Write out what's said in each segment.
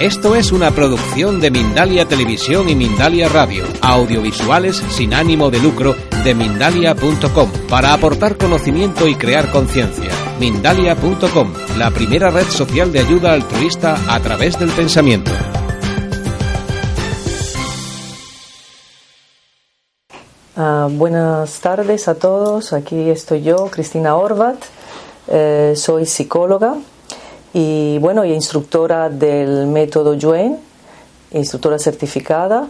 Esto es una producción de Mindalia Televisión y Mindalia Radio, audiovisuales sin ánimo de lucro de mindalia.com, para aportar conocimiento y crear conciencia. Mindalia.com, la primera red social de ayuda altruista a través del pensamiento. Uh, buenas tardes a todos, aquí estoy yo, Cristina Orbat, eh, soy psicóloga y bueno, y instructora del método Yuen, instructora certificada.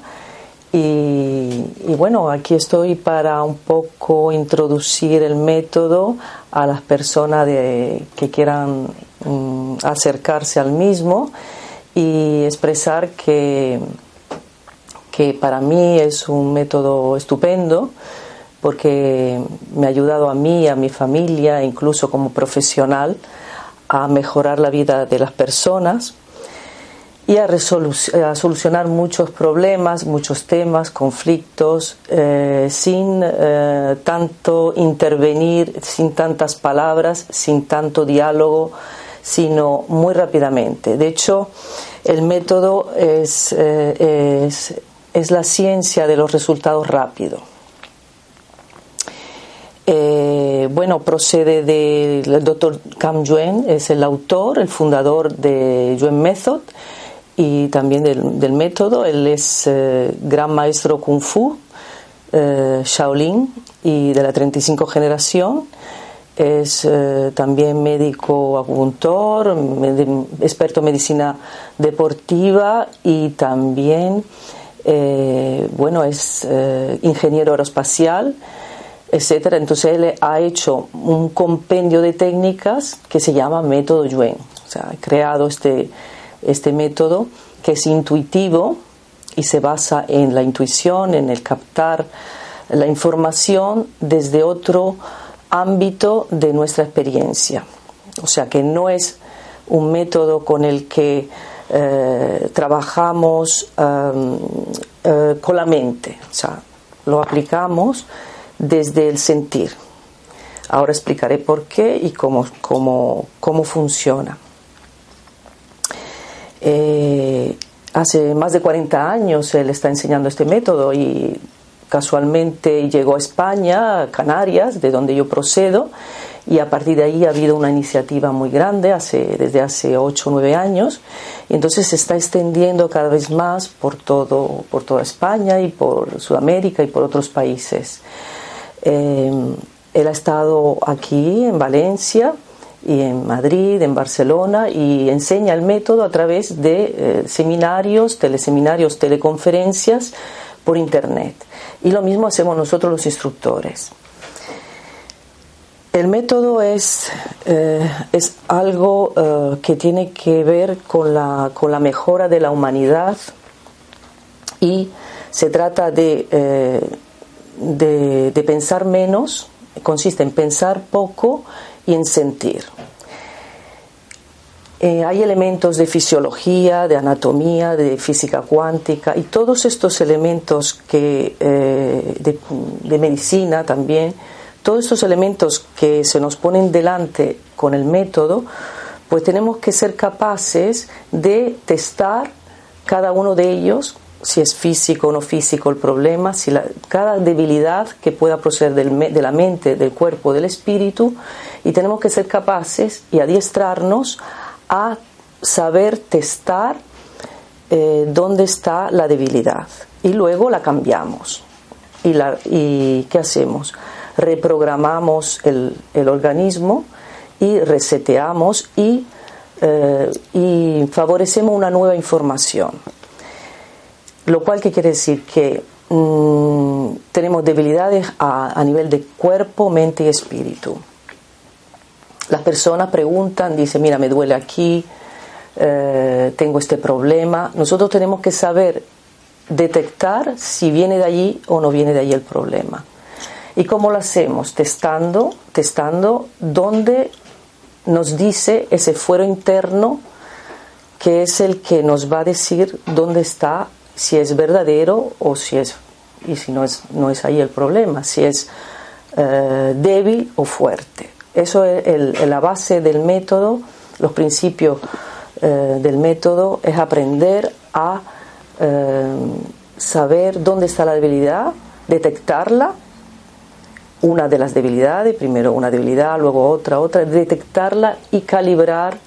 Y, bueno, aquí estoy para un poco introducir el método a las personas de, que quieran um, acercarse al mismo y expresar que, que para mí es un método estupendo porque me ha ayudado a mí, a mi familia, incluso como profesional, a mejorar la vida de las personas y a, solucionar muchos problemas, muchos temas, conflictos, eh, sin eh, tanto intervenir, sin tantas palabras, sin tanto diálogo, sino muy rápidamente. De hecho, el método es, eh, es, es la ciencia de los resultados rápidos. Eh, bueno, procede del doctor Cam Yuen, es el autor, el fundador de Yuen Method y también del, método. Él es eh, gran maestro Kung Fu, eh, Shaolin y de la 35 generación. Es también médico acupuntor, experto en medicina deportiva y también, bueno, es ingeniero aeroespacial etcétera. Entonces él ha hecho un compendio de técnicas que se llama método Yuen. O sea, ha creado este, este método que es intuitivo y se basa en la intuición, en el captar la información desde otro ámbito de nuestra experiencia. O sea, que no es un método con el que eh, trabajamos eh, con la mente. O sea, lo aplicamos desde el sentir. Ahora explicaré por qué y cómo, cómo, cómo funciona. Eh, hace más de 40 años él está enseñando este método y casualmente llegó a España, a Canarias, de donde yo procedo, y a partir de ahí ha habido una iniciativa muy grande hace, desde hace 8 o 9 años, y entonces se está extendiendo cada vez más por, todo, por toda España y por Sudamérica y por otros países. Eh, él ha estado aquí en Valencia y en Madrid, en Barcelona y enseña el método a través de eh, seminarios, teleseminarios, teleconferencias por internet. Y lo mismo hacemos nosotros los instructores. El método es, eh, es algo eh, que tiene que ver con la, con la mejora de la humanidad y se trata de de, pensar menos, consiste en pensar poco y en sentir. Eh, hay elementos de fisiología, de anatomía, de física cuántica y todos estos elementos que, eh, de medicina también, todos estos elementos que se nos ponen delante con el método, pues tenemos que ser capaces de testar cada uno de ellos si es físico o no físico el problema, si cada debilidad que pueda proceder del, de la mente, del cuerpo, del espíritu, y tenemos que ser capaces y adiestrarnos a saber testar eh, dónde está la debilidad. Y luego la cambiamos. ¿Y, la, y qué hacemos? Reprogramamos el, el organismo y reseteamos y, eh, y favorecemos una nueva información. Lo cual ¿qué quiere decir que mmm, tenemos debilidades a, a, nivel de cuerpo, mente y espíritu. Las personas preguntan, dicen, mira, me duele aquí, eh, tengo este problema. Nosotros tenemos que saber detectar si viene de allí o no viene de allí el problema. ¿Y cómo lo hacemos? Testando, testando dónde nos dice ese fuero interno que es el que nos va a decir dónde está, si es verdadero o si es, y si no es, no es ahí el problema, si es eh, débil o fuerte. Eso es la base del método, los principios eh, del método es aprender a eh, saber dónde está la debilidad, detectarla, una de las debilidades, primero una debilidad, luego otra, otra, detectarla y calibrar,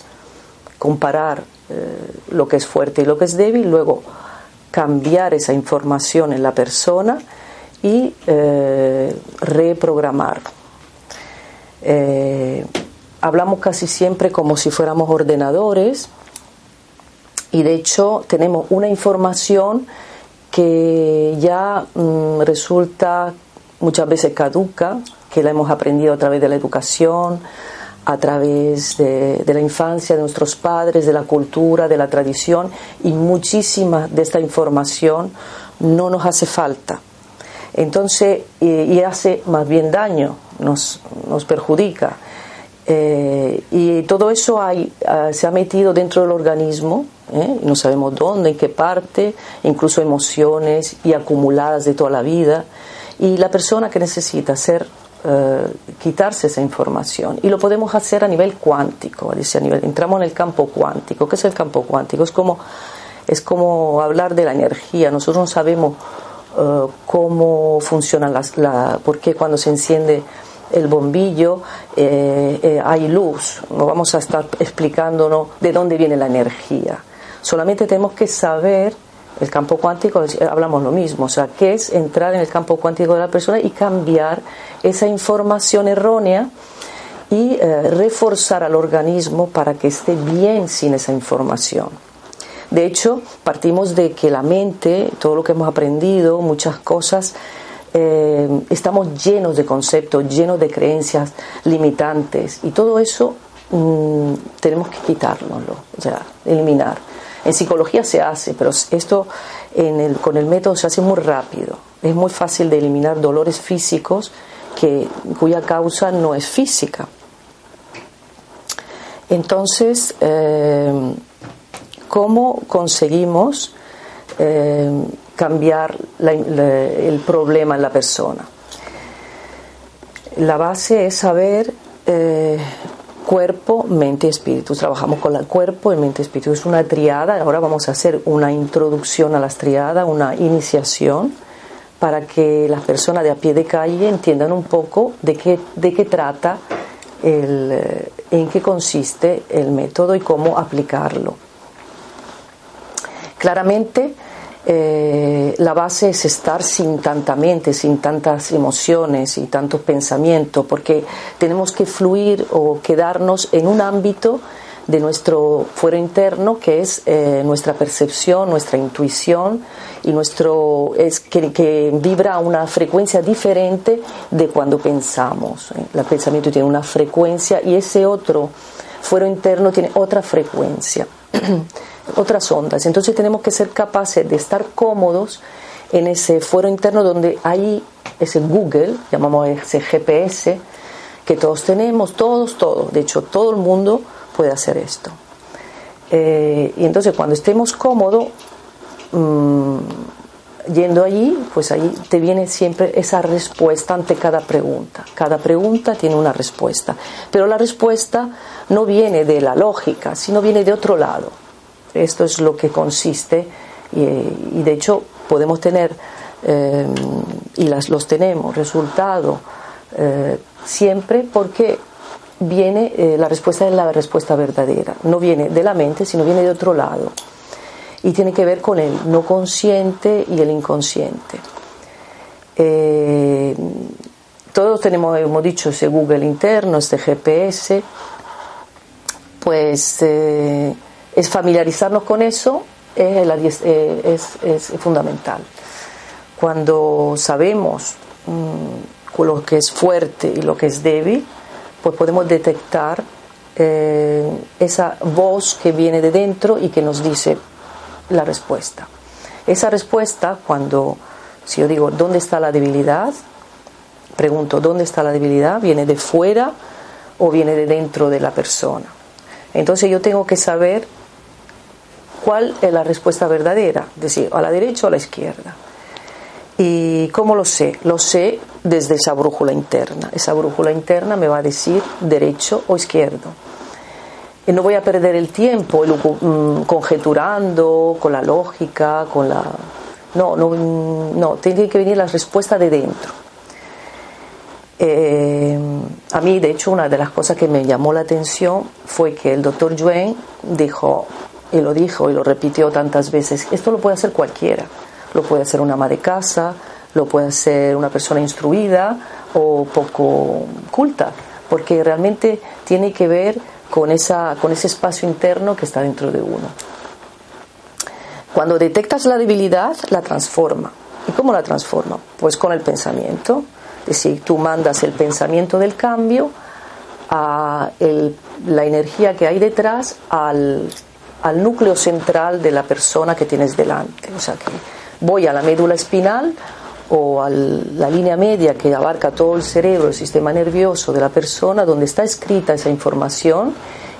comparar lo que es fuerte y lo que es débil, luego cambiar esa información en la persona y reprogramar. hablamos casi siempre como si fuéramos ordenadores y de hecho tenemos una información que ya mm, resulta muchas veces caduca, que la hemos aprendido a través de la educación, a través de, la infancia, de nuestros padres, de la cultura, de la tradición, y muchísima de esta información no nos hace falta. Entonces, y, hace más bien daño, nos, nos perjudica. Eh, y todo eso hay, ah, se ha metido dentro del organismo, ¿eh? no sabemos dónde, en qué parte, incluso emociones y acumuladas de toda la vida. Y la persona que necesita hacer, eh, quitarse esa información, y lo podemos hacer a nivel cuántico, a nivel, entramos en el campo cuántico. ¿Qué es el campo cuántico? Es como, es como hablar de la energía. Nosotros no sabemos cómo funcionan las, la, por qué cuando se enciende el bombillo, eh, eh, hay luz. No vamos a estar explicándonos de dónde viene la energía. Solamente tenemos que saber el campo cuántico, hablamos lo mismo, o sea, qué es entrar en el campo cuántico de la persona y cambiar esa información errónea y eh, reforzar al organismo para que esté bien sin esa información. De hecho, partimos de que la mente, todo lo que hemos aprendido, muchas cosas, eh, estamos llenos de conceptos, llenos de creencias limitantes y todo eso mm, tenemos que quitárnoslo, o sea, eliminar. En psicología se hace, pero esto en el, con el método se hace muy rápido. Es muy fácil de eliminar dolores físicos que, cuya causa no es física. Entonces, eh, ¿cómo conseguimos eh, cambiar el problema en la persona. La base es saber eh, cuerpo, mente y espíritu. Trabajamos con el cuerpo, y mente y espíritu. Es una triada. Ahora vamos a hacer una introducción a las triadas, una iniciación, para que las personas de a pie de calle entiendan un poco de qué, de qué trata, el, eh, en qué consiste el método y cómo aplicarlo. Claramente, eh, la base es estar sin tanta mente, sin tantas emociones y tantos pensamientos, porque tenemos que fluir o quedarnos en un ámbito de nuestro fuero interno que es eh, nuestra percepción, nuestra intuición y nuestro es que, vibra a una frecuencia diferente de cuando pensamos. ¿eh? El pensamiento tiene una frecuencia y ese otro fuero interno tiene otra frecuencia. otras ondas. Entonces tenemos que ser capaces de estar cómodos en ese fuero interno donde hay ese Google, llamamos ese GPS, que todos tenemos, todos, todos. De hecho, todo el mundo puede hacer esto. Eh, y entonces cuando estemos cómodos, mm, yendo allí, pues ahí te viene siempre esa respuesta ante cada pregunta. Cada pregunta tiene una respuesta. Pero la respuesta no viene de la lógica, sino viene de otro lado esto es lo que consiste y, de hecho podemos tener eh, y las, los tenemos resultado eh, siempre porque viene eh, la respuesta es la respuesta verdadera. No viene de la mente sino viene de otro lado. Y tiene que ver con el no consciente y el inconsciente. Todos tenemos hemos dicho ese Google interno este GPS pues es familiarizarnos con eso eh, es, es, fundamental. Cuando sabemos mm, lo que es fuerte y lo que es débil, pues podemos detectar eh, esa voz que viene de dentro y que nos dice la respuesta. Esa respuesta, cuando, si yo digo, ¿dónde está la debilidad? Pregunto, ¿dónde está la debilidad? ¿Viene de fuera o viene de dentro de la persona? Entonces yo tengo que saber cuál es la respuesta verdadera, es decir, a la derecha o a la izquierda. ¿Y cómo lo sé? Lo sé desde esa brújula interna. Esa brújula interna me va a decir derecho o izquierdo. Y no voy a perder el tiempo mm, conjeturando con la lógica, con la... No, no, no, tiene que venir la respuesta de dentro. Eh, a mí, de hecho, una de las cosas que me llamó la atención fue que el doctor Yuen dijo, y lo dijo y lo repitió tantas veces, esto lo puede hacer cualquiera lo puede hacer una ama de casa, lo puede hacer una persona instruida o poco culta, porque realmente tiene que ver con, esa, con ese espacio interno que está dentro de uno. Cuando detectas la debilidad, la transforma. ¿Y cómo la transforma? Pues con el pensamiento. Es decir, tú mandas el pensamiento del cambio a la energía que hay detrás al, al núcleo central de la persona que tienes delante. O sea que voy a la médula espinal o a la línea media que abarca todo el cerebro, el sistema nervioso de la persona, donde está escrita esa información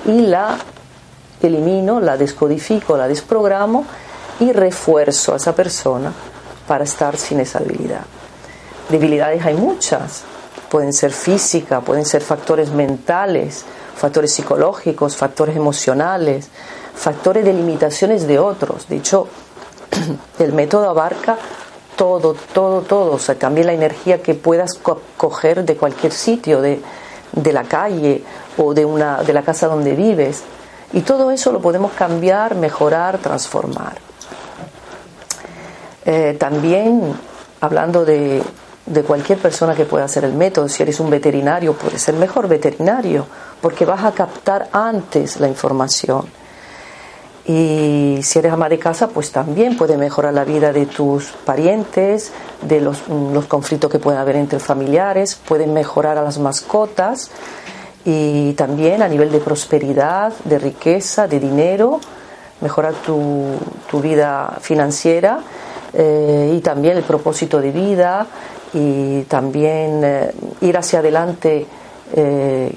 y la elimino, la descodifico, la desprogramo y refuerzo a esa persona para estar sin esa debilidad. Debilidades hay muchas, pueden ser físicas, pueden ser factores mentales, factores psicológicos, factores emocionales, factores de limitaciones de otros. De hecho, el método abarca todo, todo, todo, o sea, también la energía que puedas coger de cualquier sitio, de, la calle o de, una, de la casa donde vives. Y todo eso lo podemos cambiar, mejorar, transformar. Eh, también, hablando de, de cualquier persona que pueda hacer el método, si eres un veterinario, puedes ser mejor veterinario, porque vas a captar antes la información y si eres ama de casa, pues también puede mejorar la vida de tus parientes, de los, conflictos que pueden haber entre familiares, pueden mejorar a las mascotas. Y también a nivel de prosperidad, de riqueza, de dinero, mejorar tu, tu vida financiera eh, y también el propósito de vida y también eh, ir hacia adelante, eh,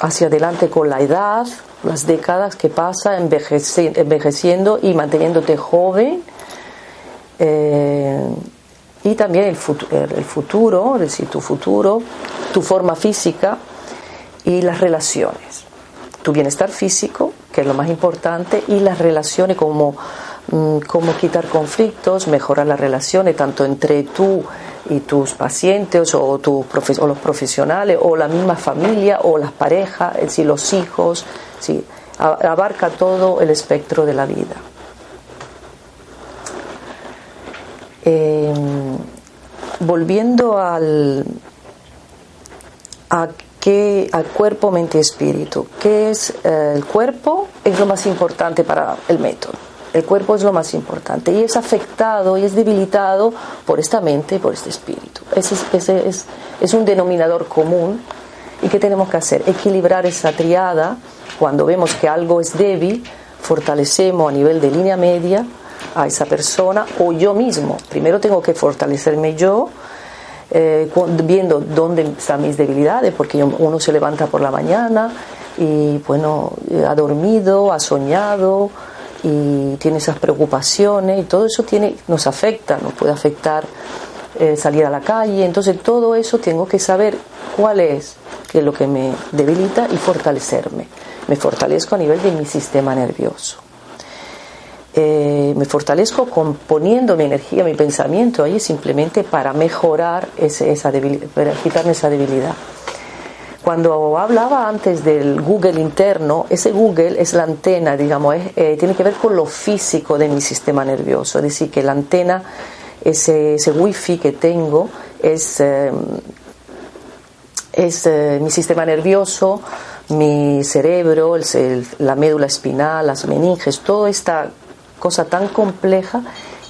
hacia adelante con la edad, las décadas que pasa envejeciendo y manteniéndote joven. Eh, y también el, futuro, el futuro, es decir, tu futuro, tu forma física y las relaciones. Tu bienestar físico, que es lo más importante, y las relaciones como, mm, como quitar conflictos, mejorar las relaciones tanto entre tú y tus pacientes o, o los profesionales o la misma familia o las parejas, es decir, los hijos, ¿sí? abarca todo el espectro de la vida. Em, volviendo al, a qué, al cuerpo, mente y espíritu. ¿Qué es eh, el cuerpo? Es lo más importante para el método. El cuerpo es lo más importante y es afectado y es debilitado por esta mente y por este espíritu. Ese, ese es, es un denominador común. ¿Y qué tenemos que hacer? Equilibrar esa triada cuando vemos que algo es débil, fortalecemos a nivel de línea media a esa persona o yo mismo. Primero tengo que fortalecerme yo, eh, viendo dónde están mis debilidades, porque uno se levanta por la mañana y bueno, ha dormido, ha soñado y tiene esas preocupaciones y todo eso tiene, nos afecta, nos puede afectar eh, salir a la calle. Entonces todo eso tengo que saber cuál es, qué es lo que me debilita y fortalecerme me fortalezco a nivel de mi sistema nervioso. Eh, me fortalezco componiendo mi energía, mi pensamiento ahí simplemente para mejorar ese, esa debilidad, para quitarme esa debilidad. Cuando hablaba antes del Google interno, ese Google es la antena, digamos, eh, tiene que ver con lo físico de mi sistema nervioso, es decir, que la antena, ese, ese wifi que tengo, es, eh, es mi sistema nervioso, mi cerebro, la médula espinal, las meninges, toda esta cosa tan compleja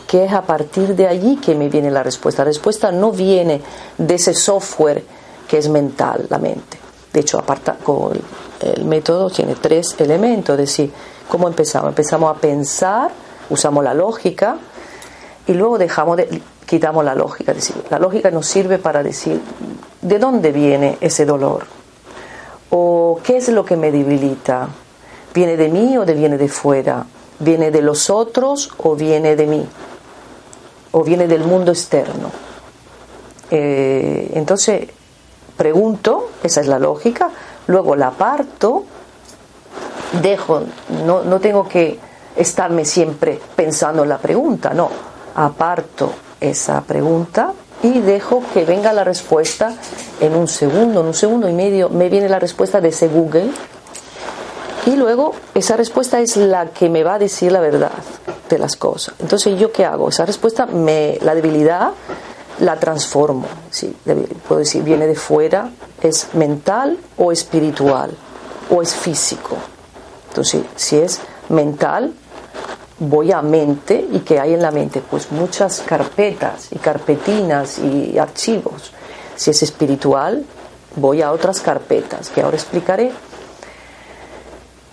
que es a partir de allí que me viene la respuesta. La respuesta no viene de ese software que es mental, la mente. De hecho, aparta, el método tiene tres elementos, es decir, ¿cómo empezamos? Empezamos a pensar, usamos la lógica y luego dejamos de, quitamos la lógica, es decir, la lógica nos sirve para decir de dónde viene ese dolor o qué es lo que me debilita, viene de mí o viene de fuera, viene de los otros o viene de mí o viene del mundo externo. Eh, entonces pregunto, esa es la lógica, luego la parto, dejo, no, no tengo que estarme siempre pensando en la pregunta, no, aparto esa pregunta y dejo que venga la respuesta en un segundo, en un segundo y medio me viene la respuesta de ese Google y luego esa respuesta es la que me va a decir la verdad de las cosas. Entonces, ¿yo qué hago? Esa respuesta, me, la debilidad la transformo. ¿sí? Puedo decir, viene de fuera, es mental o espiritual o es físico. Entonces, si es mental, voy a mente y que hay en la mente pues muchas carpetas y carpetinas y archivos. Si es espiritual, voy a otras carpetas que ahora explicaré.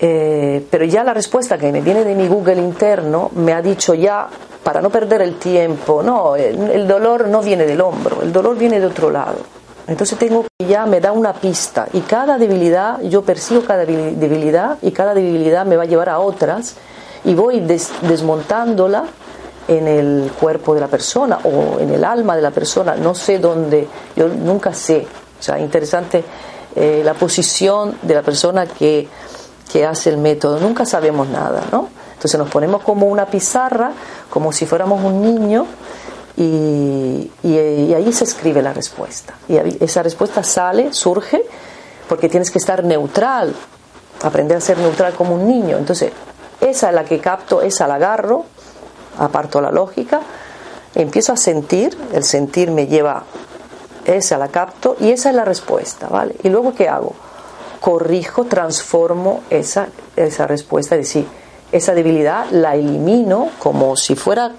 Eh, pero ya la respuesta que me viene de mi Google interno me ha dicho ya para no perder el tiempo, no, el, dolor no viene del hombro, el dolor viene de otro lado. Entonces tengo que ya me da una pista y cada debilidad, yo persigo cada debilidad y cada debilidad me va a llevar a otras y voy desmontándola en el cuerpo de la persona o en el alma de la persona, no sé dónde, yo nunca sé. O sea, interesante eh, la posición de la persona que, que hace el método, nunca sabemos nada, ¿no? Entonces nos ponemos como una pizarra, como si fuéramos un niño, y, ahí se escribe la respuesta. Y esa respuesta sale, surge, porque tienes que estar neutral, aprender a ser neutral como un niño. Entonces, esa es la que capto, esa la agarro, aparto la lógica, empiezo a sentir, el sentir me lleva, esa la capto y esa es la respuesta, ¿vale? Y luego, ¿qué hago? Corrijo, transformo esa, esa respuesta, es decir, esa debilidad la elimino como si fuera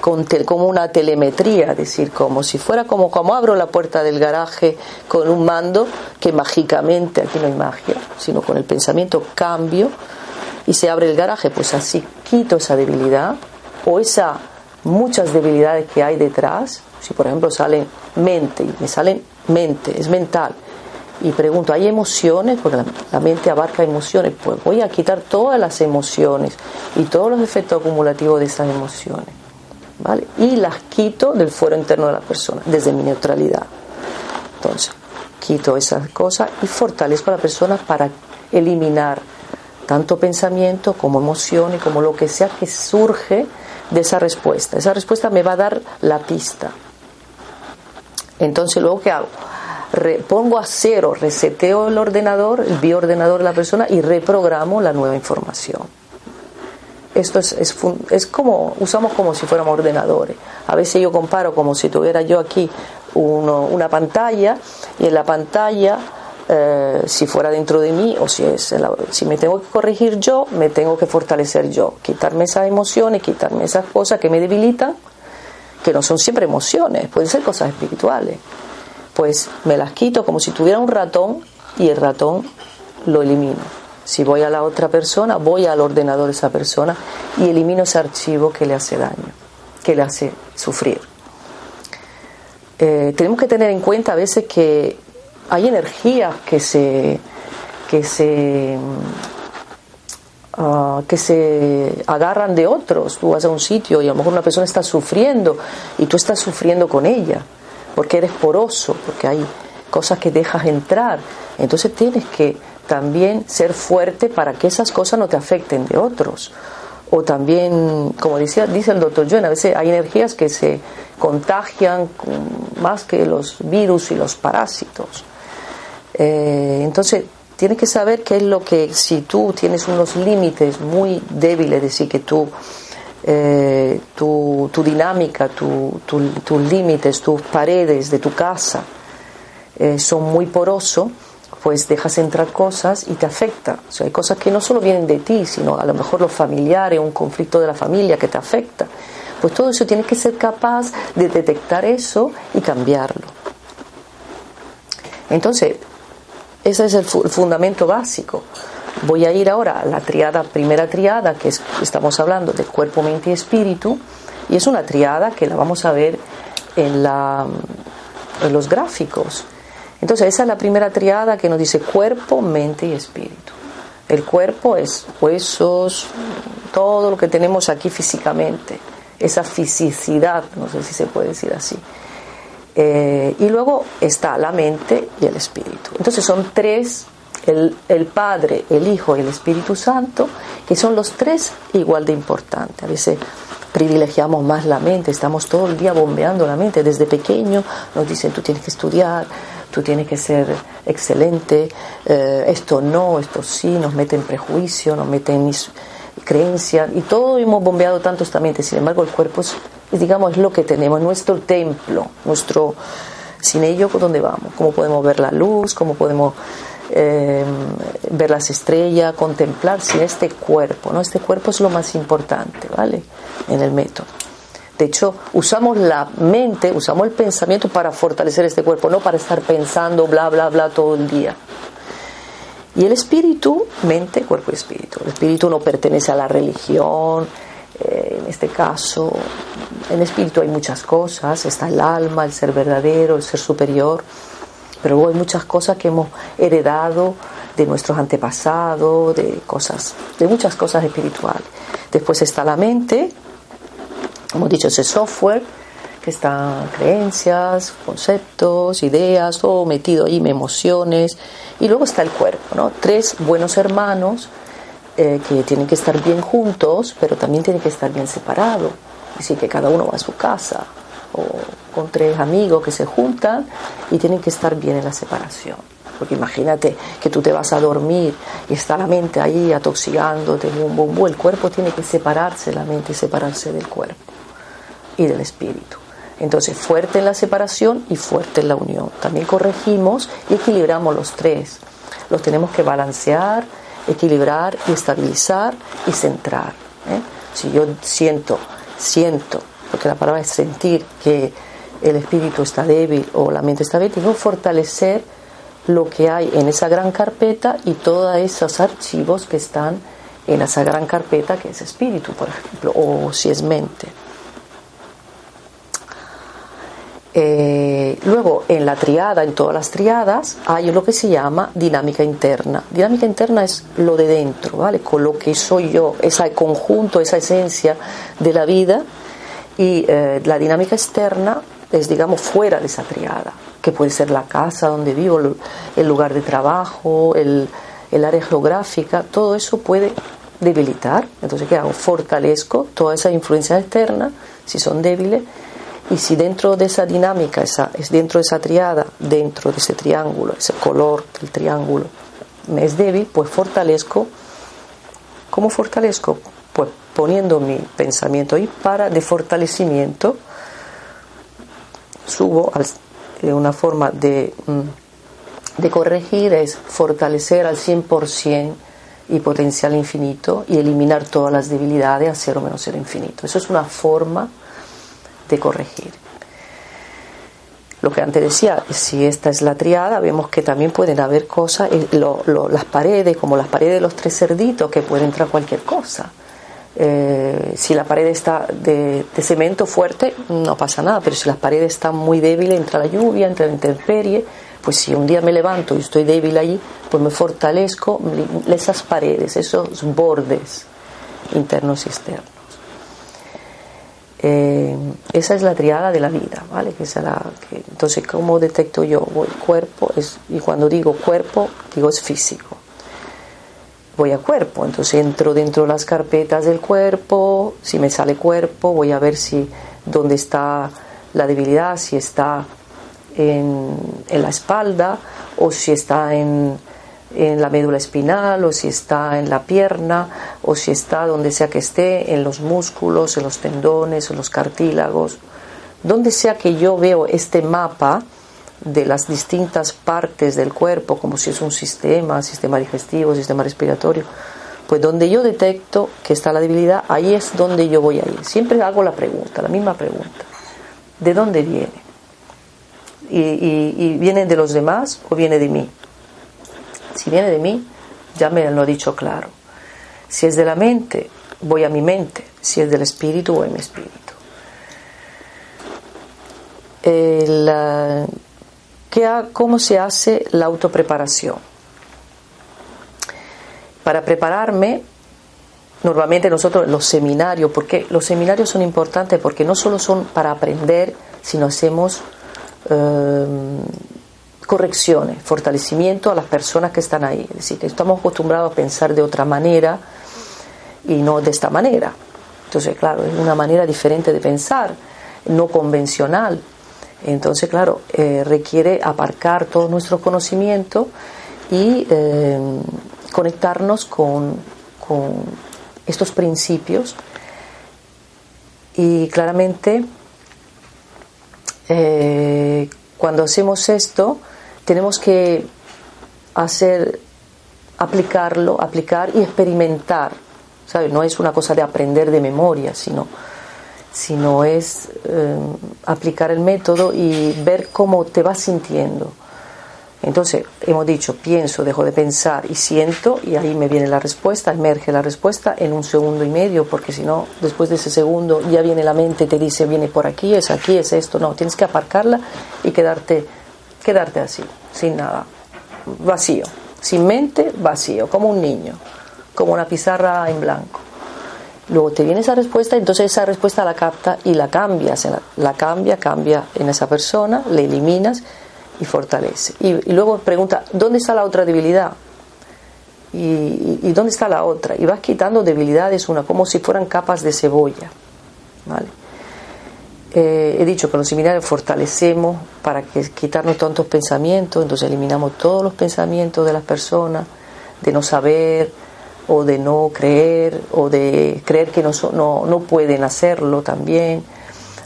como una telemetría, es decir, como si fuera como, como abro la puerta del garaje con un mando que mágicamente, aquí no hay magia, sino con el pensamiento cambio y se abre el garaje, pues así quito esa debilidad o esa muchas debilidades que hay detrás, si por ejemplo sale mente y me salen mente, es mental, y pregunto, ¿hay emociones? Porque la, mente abarca emociones. Pues voy a quitar todas las emociones y todos los efectos acumulativos de esas emociones. ¿vale? Y las quito del fuero interno de la persona, desde mi neutralidad. Entonces, quito esas cosas y fortalezco a la persona para eliminar tanto pensamiento como emociones, como lo que sea que surge de esa respuesta. Esa respuesta me va a dar la pista. Entonces, luego, ¿qué hago? Pongo a cero, reseteo el ordenador, el bioordenador de la persona y reprogramo la nueva información. Esto es, es, como, usamos como si fuéramos ordenadores. A veces yo comparo como si tuviera yo aquí una pantalla y en la pantalla, eh, si fuera dentro de mí o si, es si me tengo que corregir yo, me tengo que fortalecer yo, quitarme esas emociones, quitarme esas cosas que me debilitan, que no son siempre emociones, pueden ser cosas espirituales pues me las quito como si tuviera un ratón y el ratón lo elimino. Si voy a la otra persona, voy al ordenador de esa persona y elimino ese archivo que le hace daño, que le hace sufrir. Eh, tenemos que tener en cuenta a veces que hay energías que se que se ah, que se agarran de otros. Tú vas a un sitio y a lo mejor una persona está sufriendo y tú estás sufriendo con ella porque eres poroso, porque hay cosas que dejas entrar. Entonces tienes que también ser fuerte para que esas cosas no te afecten de otros. O también, como decía, dice el doctor Joan, a veces hay energías que se contagian más que los virus y los parásitos. Eh, entonces, tienes que saber qué es lo que, si tú tienes unos límites muy débiles, es decir, que tú eh, tu, dinámica, tus límites, tus paredes de tu casa eh, son muy porosos, pues dejas entrar cosas y te afecta. O sea, hay cosas que no solo vienen de ti, sino a lo mejor los familiares, un conflicto de la familia que te afecta. Pues todo eso tienes que ser capaz de detectar eso y cambiarlo. Entonces, ese es el, fundamento básico. Voy a ir ahora a la triada, primera triada, que es, estamos hablando de cuerpo, mente y espíritu, y es una triada que la vamos a ver en, la, los gráficos. Entonces, esa es la primera triada que nos dice cuerpo, mente y espíritu. El cuerpo es huesos, todo lo que tenemos aquí físicamente, esa fisicidad, no sé si se puede decir así. Eh, y luego está la mente y el espíritu. Entonces son tres, el, el, Padre, el Hijo y el Espíritu Santo, que son los tres igual de importantes. A veces privilegiamos más la mente, estamos todo el día bombeando la mente. Desde pequeño nos dicen tú tienes que estudiar, tú tienes que ser excelente, eh, esto no, esto sí, nos meten prejuicio, nos meten creencias y todo hemos bombeado tanto esta mente. Sin embargo, el cuerpo es digamos, es lo que tenemos, nuestro templo, nuestro, sin ello, ¿dónde vamos? ¿Cómo podemos ver la luz? ¿Cómo podemos eh, ver las estrellas? Contemplar sin este cuerpo, ¿no? Este cuerpo es lo más importante, ¿vale? En el método. De hecho, usamos la mente, usamos el pensamiento para fortalecer este cuerpo, no para estar pensando bla, bla, bla todo el día. Y el espíritu, mente, cuerpo y espíritu. El espíritu no pertenece a la religión, eh, en este caso, en espíritu hay muchas cosas, está el alma, el ser verdadero, el ser superior, pero luego hay muchas cosas que hemos heredado de nuestros antepasados, de cosas, de muchas cosas espirituales. Después está la mente, hemos dicho ese software, que están creencias, conceptos, ideas, todo metido ahí, emociones, y luego está el cuerpo, ¿no? Tres buenos hermanos eh, que tienen que estar bien juntos, pero también tienen que estar bien separados. Decir, que cada uno va a su casa, o con tres amigos que se juntan y tienen que estar bien en la separación. Porque imagínate que tú te vas a dormir y está la mente ahí atoxigándote, bum, bum, bum. El cuerpo tiene que separarse, la mente separarse del cuerpo y del espíritu. Entonces, fuerte en la separación y fuerte en la unión. También corregimos y equilibramos los tres. Los tenemos que balancear equilibrar y estabilizar y centrar. ¿eh? Si yo siento, siento, porque la palabra es sentir que el espíritu está débil o la mente está débil, que fortalecer lo que hay en esa gran carpeta y todos esos archivos que están en esa gran carpeta que es espíritu, por ejemplo, o si es mente. Eh, luego, en la triada, en todas las triadas, hay lo que se llama dinámica interna. Dinámica interna es lo de dentro, ¿vale? Con lo que soy yo, ese conjunto, esa esencia de la vida. Y eh, la dinámica externa es, digamos, fuera de esa triada, que puede ser la casa donde vivo, el lugar de trabajo, el, el área geográfica, todo eso puede debilitar. Entonces, ¿qué hago? Fortalezco toda esa influencia externa, si son débiles y si dentro de esa dinámica, esa, es dentro de esa triada, dentro de ese triángulo, ese color del triángulo, me es débil, pues fortalezco. ¿Cómo fortalezco? Pues poniendo mi pensamiento ahí para de fortalecimiento, subo de una forma de, mm, de corregir, es fortalecer al 100% y potencial infinito y eliminar todas las debilidades a cero menos cero infinito. Eso es una forma de corregir. Lo que antes decía, si esta es la triada, vemos que también pueden haber cosas, eh, las paredes, como las paredes de los tres cerditos, que puede entrar cualquier cosa. Eh, si la pared está de, cemento fuerte, no pasa nada, pero si las paredes están muy débiles, entra la lluvia, entra la intemperie, pues si un día me levanto y estoy débil allí, pues me fortalezco esas paredes, esos bordes internos y externos. Eh, esa es la triada de la vida, ¿vale? Que será, entonces, ¿cómo detecto yo? Voy cuerpo, es, y cuando digo cuerpo, digo es físico. Voy a cuerpo, entonces entro dentro de las carpetas del cuerpo, si me sale cuerpo, voy a ver si dónde está la debilidad, si está en, en la espalda o si está en, en la médula espinal o si está en la pierna o si está donde sea que esté, en los músculos, en los tendones, en los cartílagos. Donde sea que yo veo este mapa de las distintas partes del cuerpo, como si es un sistema, sistema digestivo, sistema respiratorio, pues donde yo detecto que está la debilidad, ahí es donde yo voy a ir. Siempre hago la pregunta, la misma pregunta. ¿De dónde viene? ¿Y, viene de los demás o viene de mí? Si viene de mí, ya me lo he dicho claro. Si es de la mente, voy a mi mente. Si es del espíritu, voy a mi espíritu. El, ¿Cómo se hace la autopreparación? Para prepararme, normalmente nosotros los seminarios, porque los seminarios son importantes porque no solo son para aprender, sino hacemos eh, correcciones, fortalecimiento a las personas que están ahí. Es decir, que estamos acostumbrados a pensar de otra manera y no de esta manera. Entonces, claro, es una manera diferente de pensar, no convencional. Entonces, claro, eh, requiere aparcar todo nuestro conocimiento y eh, conectarnos con, estos principios. Y claramente, eh, cuando hacemos esto, tenemos que hacer, aplicarlo, aplicar y experimentar. ¿sabes? No es una cosa de aprender de memoria, sino, sino es eh, aplicar el método y ver cómo te vas sintiendo. Entonces, hemos dicho, pienso, dejo de pensar y siento, y ahí me viene la respuesta, emerge la respuesta en un segundo y medio, porque si no, después de ese segundo ya viene la mente te dice, viene por aquí, es aquí, es esto. No, tienes que aparcarla y quedarte, quedarte así, sin nada, vacío, sin mente, vacío, como un niño, como una pizarra en blanco. Luego te viene esa respuesta, entonces esa respuesta la capta y la cambias, la cambia, cambia en esa persona, le eliminas y fortalece. Y, luego pregunta, ¿dónde está la otra debilidad? Y, dónde está la otra? Y vas quitando debilidades una, como si fueran capas de cebolla. ¿vale? Eh, he dicho que los seminarios fortalecemos para que, quitarnos tantos pensamientos, entonces eliminamos todos los pensamientos de las personas, de no saber o de no creer o de creer que no, no, no pueden hacerlo también,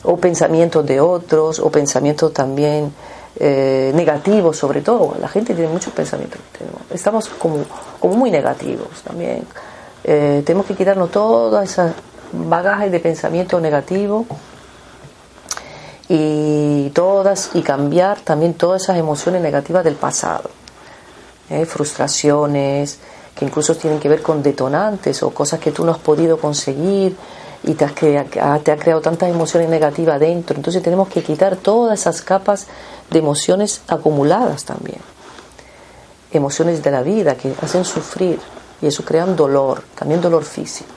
o pensamientos de otros, o pensamientos también eh, negativos sobre todo. La gente tiene muchos pensamientos. Estamos como, como muy negativos también. Eh, tenemos que quitarnos toda esa bagaje de pensamiento negativo y todas y cambiar también todas esas emociones negativas del pasado. Eh, frustraciones que incluso tienen que ver con detonantes o cosas que tú no has podido conseguir y te, has te ha creado tantas emociones negativas dentro. Entonces tenemos que quitar todas esas capas de emociones acumuladas también. Emociones de la vida que hacen sufrir y eso crea dolor, también dolor físico.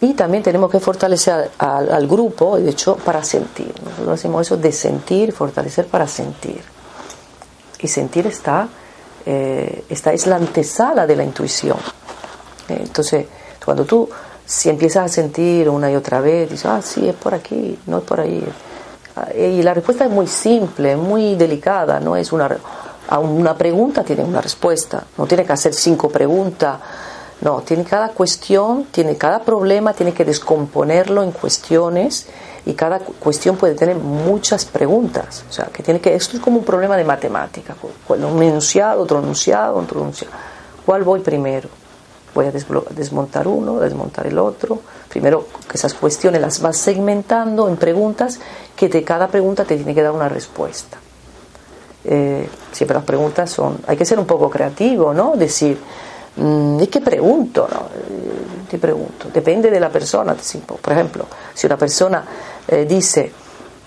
Y también tenemos que fortalecer al, grupo, de hecho, para sentir. Nosotros hacemos eso de sentir, fortalecer para sentir. Y sentir está, eh, esta es la antesala de la intuición. Eh, entonces, cuando tú si empiezas a sentir una y otra vez, dices, ah, sí, es por aquí, no es por ahí. Y la respuesta es muy simple, muy delicada, no es una a una pregunta tiene una respuesta, no tiene que hacer cinco preguntas, no, tiene cada cuestión, tiene cada problema, tiene que descomponerlo en cuestiones y cada cuestión puede tener muchas preguntas, o sea, que tiene que esto es como un problema de matemática, un enunciado, otro enunciado, otro enunciado. ¿Cuál voy primero? voy a desmontar uno, desmontar el otro. Primero, que esas cuestiones las vas segmentando en preguntas que de cada pregunta te tiene que dar una respuesta. Eh, siempre las preguntas son, hay que ser un poco creativo, ¿no? Decir, mm, ¿y qué pregunto? No? Eh, ¿Qué pregunto? Depende de la persona. Por ejemplo, si una persona eh, dice,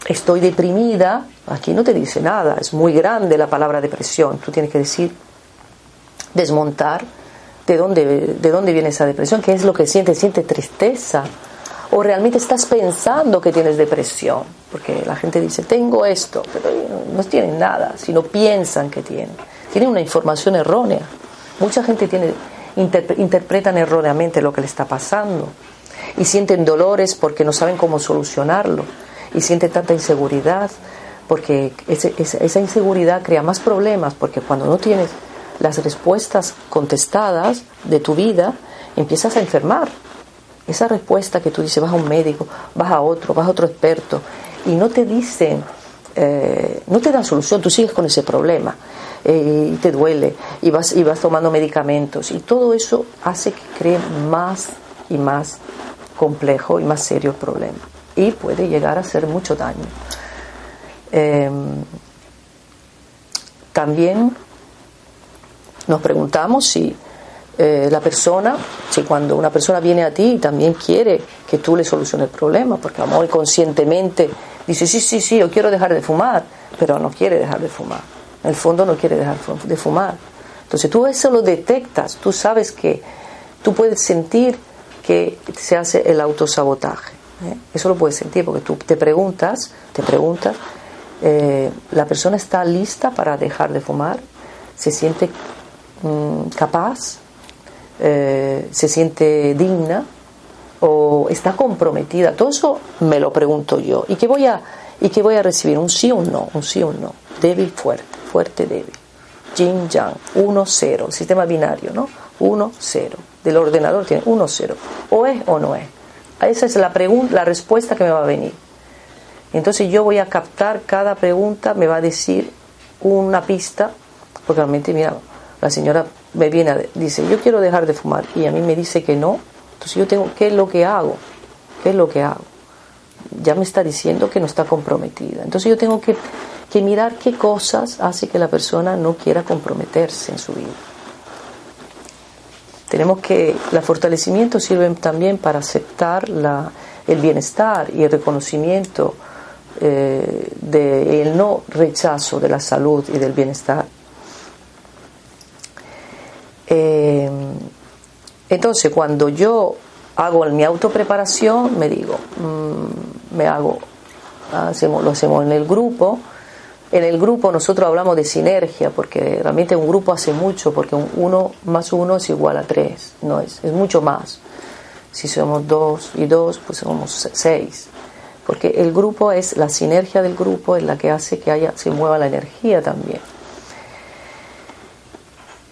estoy deprimida, aquí no te dice nada, es muy grande la palabra depresión. Tú tienes que decir, desmontar de dónde, de dónde viene esa depresión, qué es lo que siente, siente tristeza o realmente estás pensando que tienes depresión, porque la gente dice, tengo esto, pero no tienen nada, sino piensan que tienen. Tienen una información errónea. Mucha gente tiene, interpretan erróneamente lo que le está pasando y sienten dolores porque no saben cómo solucionarlo y sienten tanta inseguridad porque esa inseguridad crea más problemas porque cuando no tienes las respuestas contestadas de tu vida, empiezas a enfermar. Esa respuesta que tú dices, vas a un médico, vas a otro, vas a otro experto, y no te dicen, eh, no te dan solución, tú sigues con ese problema eh, y te duele, y vas, y vas tomando medicamentos, y todo eso hace que cree más y más complejo y más serio el problema, y puede llegar a hacer mucho daño. Em, también nos preguntamos si eh, la persona, si cuando una persona viene a ti también quiere que tú le soluciones el problema, porque a lo mejor conscientemente dice, sí, sí, sí, yo quiero dejar de fumar, pero no quiere dejar de fumar. En el fondo no quiere dejar de fumar. Entonces tú eso lo detectas, tú sabes que tú puedes sentir que se hace el autosabotaje. ¿eh? Eso lo puedes sentir porque tú te preguntas, te preguntas, eh, ¿la persona está lista para dejar de fumar? ¿Se siente mm, capaz? Eh, ¿Se siente digna? ¿O está comprometida? Todo eso me lo pregunto yo. ¿Y qué voy a, y qué voy a recibir? ¿Un sí o un no? Un sí o un no. Débil, fuerte, fuerte, débil. Yin, yang, 1, 0. Sistema binario, ¿no? 1, 0 del ordenador tiene 1 0. O es o no es. Esa es la pregunta, la respuesta que me va a venir. Entonces yo voy a captar cada pregunta, me va a decir una pista, porque realmente, mira, la señora me viene a, dice, yo quiero dejar de fumar y a mí me dice que no, entonces yo tengo, ¿qué es lo que hago? ¿Qué es lo que hago? Ya me está diciendo que no está comprometida. Entonces yo tengo que, que mirar qué cosas hace que la persona no quiera comprometerse en su vida. Tenemos que, el fortalecimiento sirve también para aceptar la, el bienestar y el reconocimiento eh, del no rechazo de la salud y del bienestar. Eh, entonces, cuando yo hago mi autopreparación, me digo, mm, me hago, hacemos, lo hacemos en el grupo, en el grupo nosotros hablamos de sinergia, porque realmente un grupo hace mucho, porque uno más uno es igual a tres, no es, es mucho más. Si somos dos y dos, pues somos seis. Porque el grupo es, la sinergia del grupo es la que hace que haya, se mueva la energía también.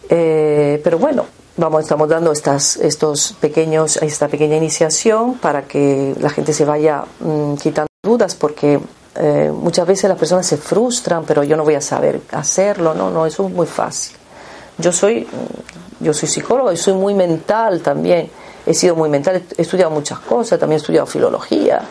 Eh, pero bueno, vamos, estamos dando estas, estos pequeños, esta pequeña iniciación para que la gente se vaya mm, quitando dudas, porque eh, muchas veces las personas se frustran, pero yo no voy a saber hacerlo, no, no, eso es muy fácil. Yo soy, yo soy psicóloga y soy muy mental también, he sido muy mental, he estudiado muchas cosas, también he estudiado filología,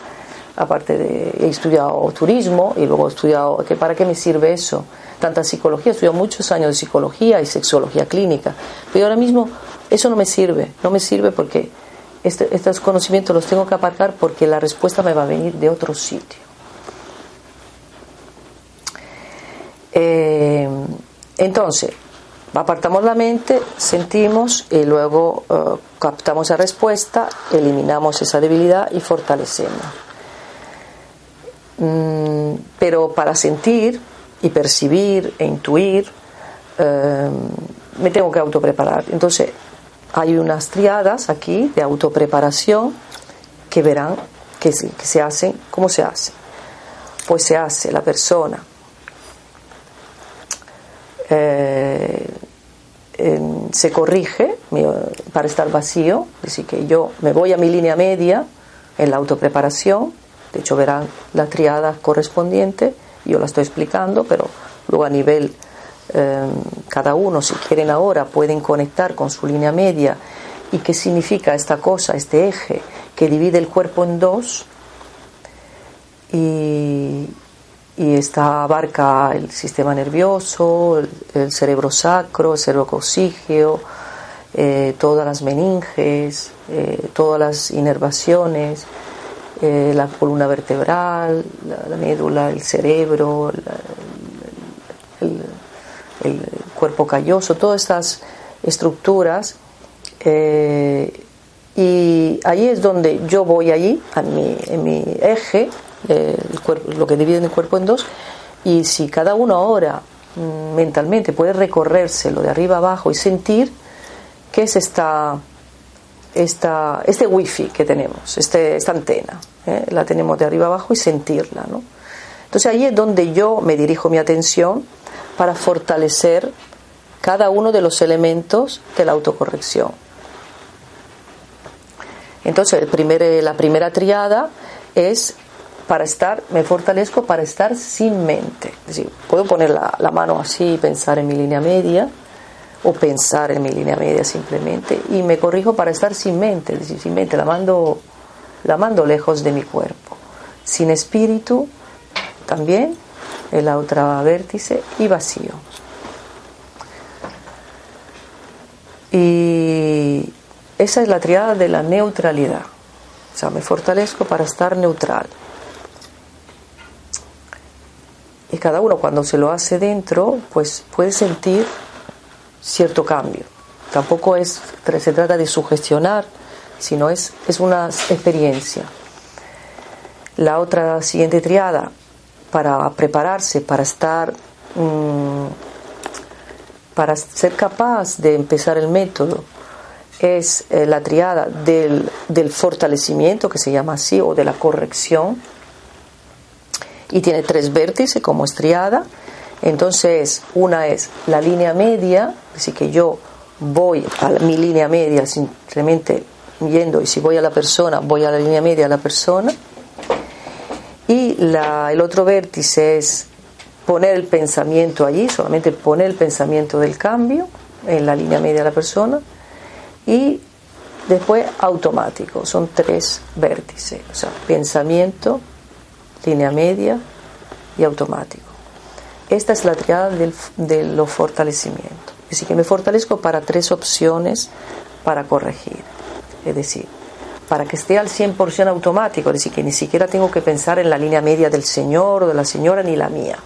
aparte de, he estudiado turismo y luego he estudiado, ¿que ¿para qué me sirve eso? Tanta psicología, he estudiado muchos años de psicología y sexología clínica, pero ahora mismo eso no me sirve, no me sirve porque este, estos conocimientos los tengo que aparcar porque la respuesta me va a venir de otro sitio. Eh, entonces, apartamos la mente, sentimos y luego eh, captamos la respuesta, eliminamos esa debilidad y fortalecemos. Mm, pero para sentir y percibir e intuir, eh, me tengo que autopreparar. Entonces, hay unas triadas aquí de autopreparación que verán que que se hacen, ¿cómo se hace? Pues se hace la persona eh, se corrige para estar vacío, decir, que yo me voy a mi línea media en la autopreparación, de hecho verán la triada correspondiente, yo la estoy explicando, pero luego a nivel eh, cada uno, si quieren ahora, pueden conectar con su línea media. Y qué significa esta cosa, este eje que divide el cuerpo en dos y, y esta abarca el sistema nervioso, el, cerebro sacro, el cerebro coxígeo, eh, todas las meninges, eh, todas las inervaciones, eh, la columna vertebral, la, médula, el cerebro, el, cuerpo calloso, todas estas estructuras. y ahí es donde yo voy allí, a mi, en mi eje, cuerpo, lo que divide el cuerpo en dos, y si cada uno ahora mm, mentalmente puede recorrérselo de arriba abajo y sentir qué es esta, esta, este wifi que tenemos, este, esta antena, ¿eh? la tenemos de arriba abajo y sentirla. ¿no? Entonces ahí es donde yo me dirijo mi atención para fortalecer cada uno de los elementos de la autocorrección. Entonces el primer, la primera triada es para estar, me fortalezco para estar sin mente. Es decir, puedo poner la, mano así y pensar en mi línea media, o pensar en mi línea media simplemente, y me corrijo para estar sin mente, es decir, sin mente, la mando, la mando lejos de mi cuerpo. Sin espíritu, también, en la otra vértice, y vacío. Y esa es la triada de la neutralidad. O sea, me fortalezco para estar neutral. Y cada uno cuando se lo hace dentro, pues puede sentir cierto cambio. Tampoco es, se trata de sugestionar, sino es, es una experiencia. La otra siguiente triada, para prepararse, para estar, mm, para ser capaz de empezar el método, es eh, la triada del, del, fortalecimiento, que se llama así, o de la corrección, y tiene tres vértices como es triada. Entonces, una es la línea media, así que yo voy a mi línea media simplemente yendo, y si voy a la persona, voy a la línea media a la persona. Y la, el otro vértice es poner el pensamiento allí, solamente poner el pensamiento del cambio en la línea media de la persona y después automático, son tres vértices, o sea, pensamiento, línea media y automático. Esta es la triada del, de los fortalecimientos. Decir, que me fortalezco para tres opciones para corregir. Es decir, para que esté al 100% automático, es decir, que ni siquiera tengo que pensar en la línea media del señor o de la señora ni la mía.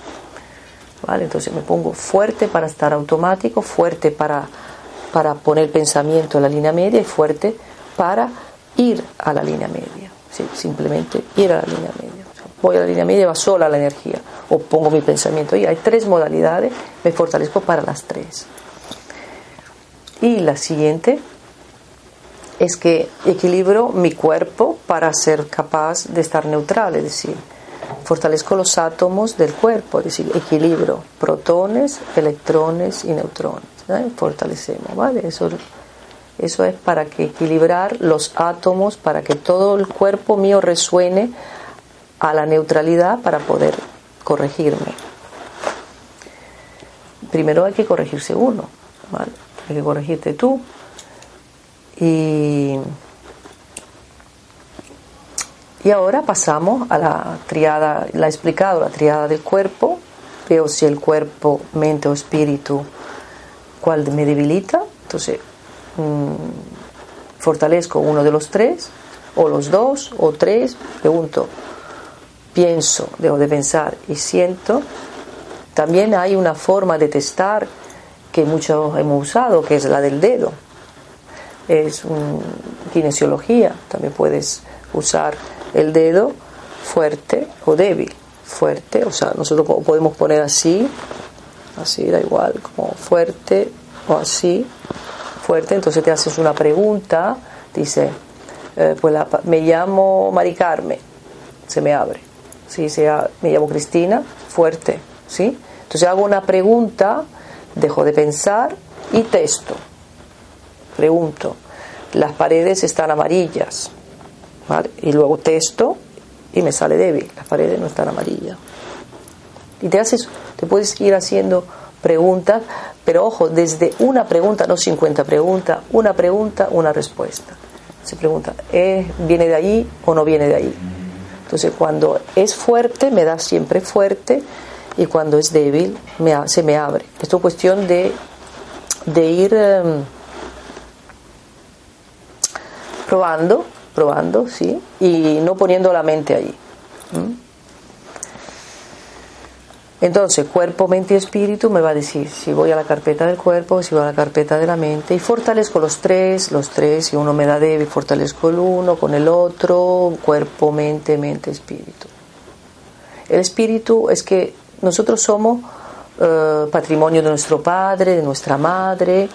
¿Vale? Entonces me pongo fuerte para estar automático, fuerte para para poner pensamiento en la línea media y fuerte para ir a la línea media. simplemente ir a la línea media. Voy a la línea media, va sola la energía. O pongo mi pensamiento y hay tres modalidades, me fortalezco para las tres. Y la siguiente es que equilibro mi cuerpo para ser capaz de estar neutral, es decir, fortalezco los átomos del cuerpo, es decir, equilibro protones, electrones y neutrones. Fortalecemos, ¿vale? Eso, eso es para que equilibrar los átomos, para que todo el cuerpo mío resuene a la neutralidad para poder corregirme. Primero hay que corregirse uno. Hay que corregirte tú. Y, y ahora pasamos a la triada, la he explicado, la triada del cuerpo. Veo si el cuerpo, mente o espíritu cuál me debilita, entonces mm, fortalezco uno de los tres, o los dos, o tres, pregunto, pienso, debo de pensar y siento. También hay una forma de testar que muchos hemos usado, que es la del dedo. Es una kinesiología, también puedes usar el dedo fuerte o débil. Fuerte, o sea, nosotros podemos poner así así da igual, como fuerte o así, fuerte, entonces te haces una pregunta, dice, eh, pues me llamo Mari Carmen, se me abre, ¿sí? Sea, me llamo Cristina, fuerte, ¿sí? Entonces hago una pregunta, dejo de pensar y testo. Pregunto, las paredes están amarillas, ¿vale? Y luego testo y me sale débil, las paredes no están amarillas. Y te haces, te puedes ir haciendo preguntas, pero ojo, desde una pregunta, no 50 preguntas, una pregunta, una respuesta. Se pregunta, ¿eh, ¿viene de ahí o no viene de ahí? Entonces, cuando es fuerte, me da siempre fuerte, y cuando es débil, me, se me abre. Esto es cuestión de, de ir em, probando, probando, ¿sí? Y no poniendo la mente ahí. Entonces, cuerpo, mente y espíritu me va a decir si voy a la carpeta del cuerpo, si voy a la carpeta de la mente y fortalezco los tres, los tres, si uno me da débil, fortalezco el uno con el otro, cuerpo, mente, mente, espíritu. El espíritu es que nosotros somos eh, patrimonio de nuestro padre, de nuestra madre,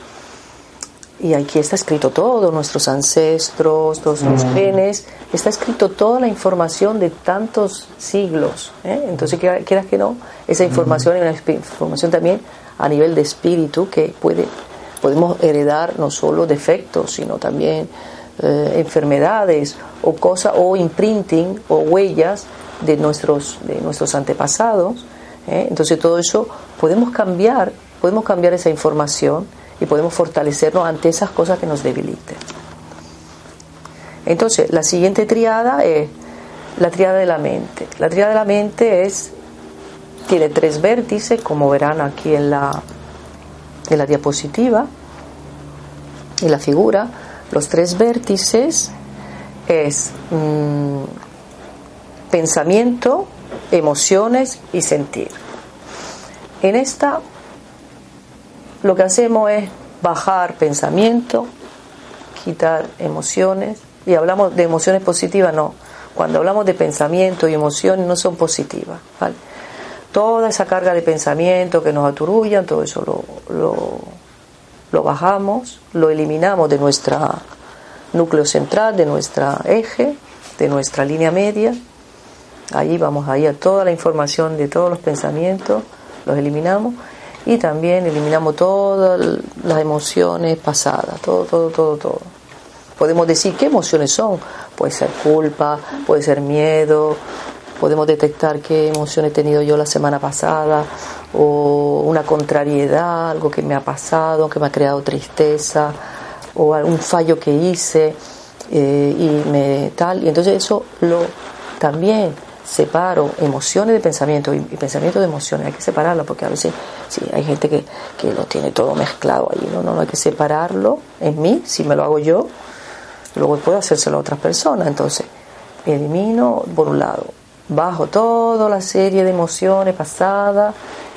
y aquí está escrito todo, nuestros ancestros, todos los mm. genes, está escrito toda la información de tantos siglos. ¿eh? Entonces, quieras que no, esa información es una información también a nivel de espíritu que puede, podemos heredar no solo defectos, sino también eh, enfermedades o cosas, o imprinting o huellas de nuestros, de nuestros antepasados. ¿eh? Entonces, todo eso podemos cambiar, podemos cambiar esa información y podemos fortalecernos ante esas cosas que nos debiliten. Entonces, la siguiente triada es la triada de la mente. La triada de la mente es tiene tres vértices, como verán aquí en la, en la diapositiva. Y la figura, los tres vértices, es mm, pensamiento, emociones y sentir. En esta lo que hacemos es bajar pensamiento, quitar emociones, y hablamos de emociones positivas, no. Cuando hablamos de pensamiento y emociones no son positivas. Toda esa carga de pensamiento que nos aturullan, todo eso lo, lo, bajamos, lo eliminamos de nuestro núcleo central, de nuestro eje, de nuestra línea media. Ahí vamos ahí a toda la información de todos los pensamientos, los eliminamos y también eliminamos todas las emociones pasadas, todo, todo, todo, todo. Podemos decir qué emociones son. Puede ser culpa, puede ser miedo, podemos detectar qué emoción he tenido yo la semana pasada o una contrariedad, algo que me ha pasado, que me ha creado tristeza o algún fallo que hice eh, y me tal y entonces eso lo también separo emociones de pensamiento y, pensamiento de emociones hay que separarlo porque a veces sí, hay gente que, que lo tiene todo mezclado ahí ¿no? no no hay que separarlo en mí si me lo hago yo luego puedo hacérselo a otras personas entonces elimino por un lado bajo toda la serie de emociones pasadas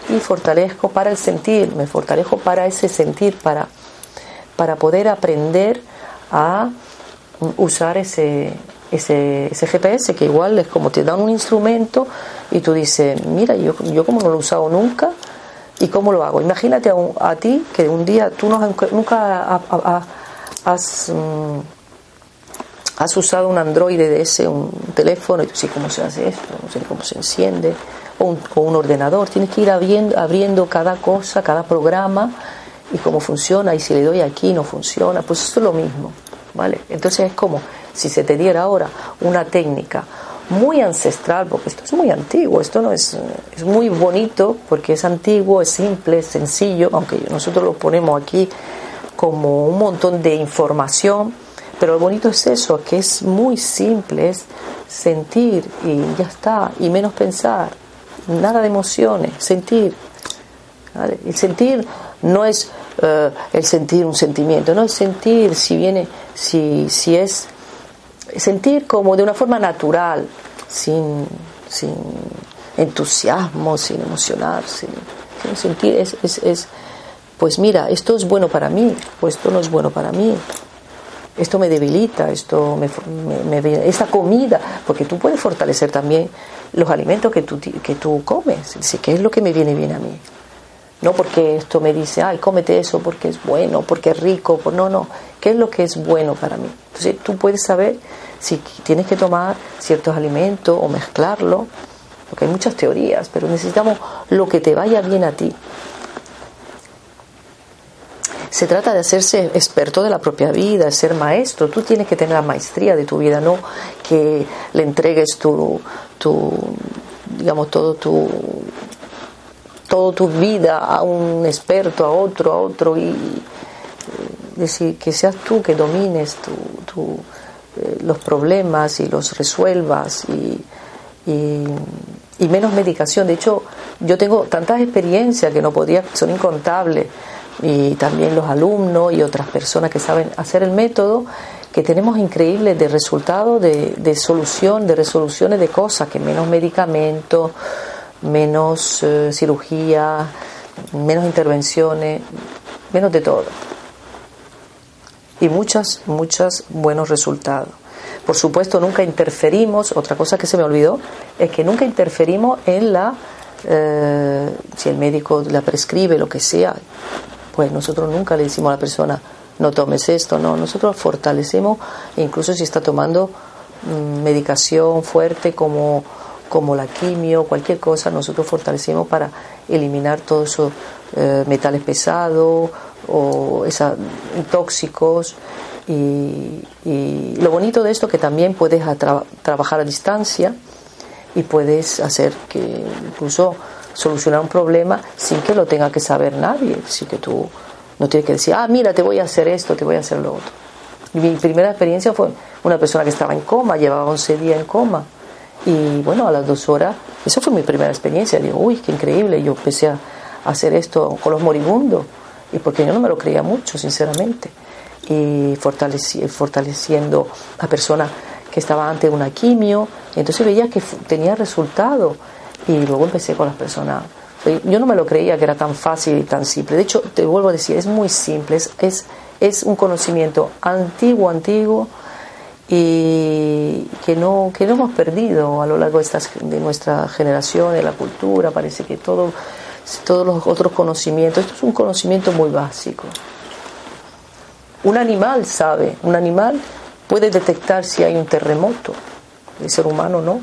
y fortalezco para el sentir me fortalezco para ese sentir para para poder aprender a usar ese, ese, GPS, que igual es como te dan un instrumento y tú dices, mira, yo, yo como no lo he usado nunca, ¿y cómo lo hago? Imagínate a, ti que un día tú no, nunca has, mm, has usado un Android de ese, un teléfono, y tú sí, ¿cómo se hace esto? No sé cómo se enciende, o un, un ordenador, tienes que ir abriendo, abriendo cada cosa, cada programa y cómo funciona y si le doy aquí no funciona, pues esto es lo mismo, ¿vale? Entonces es como si se te diera ahora una técnica muy ancestral, porque esto es muy antiguo, esto no es, es muy bonito porque es antiguo, es simple, es sencillo, aunque nosotros lo ponemos aquí como un montón de información, pero lo bonito es eso, que es muy simple, es sentir y ya está, y menos pensar, nada de emociones, sentir. El sentir no es eh, el sentir un sentimiento, no es sentir si viene, si, si es sentir como de una forma natural, sin, sin entusiasmo, sin emocionarse, sin sentir, es, es, es, pues mira, esto es bueno para mí, o esto no es bueno para mí, esto me debilita, esto me, me, esta comida, porque tú puedes fortalecer también los alimentos que tú, que tú comes, ¿qué es lo que me viene bien a mí? No porque esto me dice, ay, cómete eso porque es bueno, porque es rico. No, no. ¿Qué es lo que es bueno para mí? Entonces tú puedes saber si tienes que tomar ciertos alimentos o mezclarlo, porque hay muchas teorías, pero necesitamos lo que te vaya bien a ti. Se trata de hacerse experto de la propia vida, ser maestro. Tú tienes que tener la maestría de tu vida, no que le entregues tu, tu digamos, todo tu toda tu vida a un experto, a otro, a otro, y decir que seas tú que domines tu, eh, los problemas y los resuelvas y, y, menos medicación. De hecho, yo tengo tantas experiencias que no podría, son incontables, y también los alumnos y otras personas que saben hacer el método, que tenemos increíbles de resultados, de, de solución, de resoluciones de cosas, que menos medicamentos menos eh, cirugía, menos intervenciones, menos de todo. Y muchas, muchos buenos resultados. Por supuesto, nunca interferimos, otra cosa que se me olvidó, es que nunca interferimos en la, eh, si el médico la prescribe, lo que sea, pues nosotros nunca le decimos a la persona, no tomes esto, no, nosotros fortalecemos, incluso si está tomando mm, medicación fuerte como como la quimio, cualquier cosa, nosotros fortalecemos para eliminar todos esos eh, metales pesados o esos tóxicos. Y, lo bonito de esto es que también puedes trabajar a distancia y puedes hacer que incluso solucionar un problema sin que lo tenga que saber nadie. Así que tú no tienes que decir, ah, mira, te voy a hacer esto, te voy a hacer lo otro. Mi primera experiencia fue una persona que estaba en coma, llevaba 11 días en coma y bueno, a las dos horas, esa fue mi primera experiencia. Digo, uy, qué increíble. Yo empecé a hacer esto con los moribundos. Y porque yo no me lo creía mucho, sinceramente. y fortaleciendo a persona que estaba ante una quimio. Entonces veía que tenía resultado y luego empecé con las personas. Yo no me lo creía que era tan fácil y tan simple. De hecho, te vuelvo a decir, es muy simple, es, es, un conocimiento antiguo, antiguo y que no, que no hemos perdido a lo largo de, estas, de nuestra generación, de la cultura. Parece que todo, todos los otros conocimientos, esto es un conocimiento muy básico. Un animal sabe, un animal puede detectar si hay un terremoto, el ser humano no.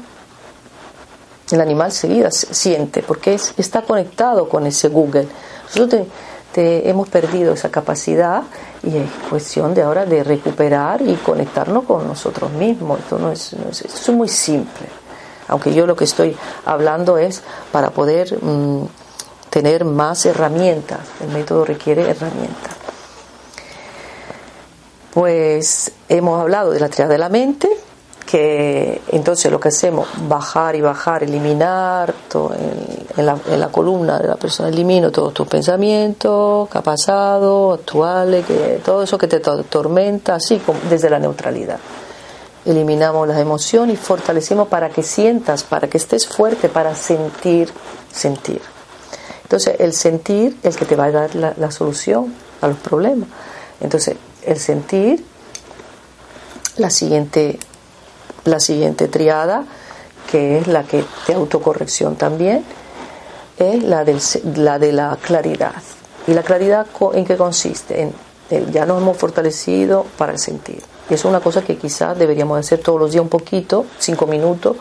El animal seguida siente porque es, está conectado con ese Google. Nosotros te, hemos perdido esa capacidad y es cuestión de ahora de recuperar y conectarnos con nosotros mismos. Esto, no es, esto es muy simple. Aunque yo lo que estoy hablando es para poder mm, tener más herramientas. El método requiere herramientas pues hemos hablado de la triada de la mente, que entonces lo que hacemos, bajar y bajar, eliminar, todo, en, la, columna de la persona elimino todos tus pensamientos, que ha pasado, actuales, que, todo eso que te tormenta, así como desde la neutralidad. Eliminamos las emociones y fortalecemos para que sientas, para que estés fuerte, para sentir, sentir. Entonces el sentir es el que te va a dar la, la solución a los problemas. Entonces el sentir, la siguiente, la siguiente triada, que es la que de autocorrección también, es la, del, la de la claridad. ¿Y la claridad en qué consiste? En, ya nos hemos fortalecido para el sentir. Y eso es una cosa que quizás deberíamos hacer todos los días un poquito, cinco minutos,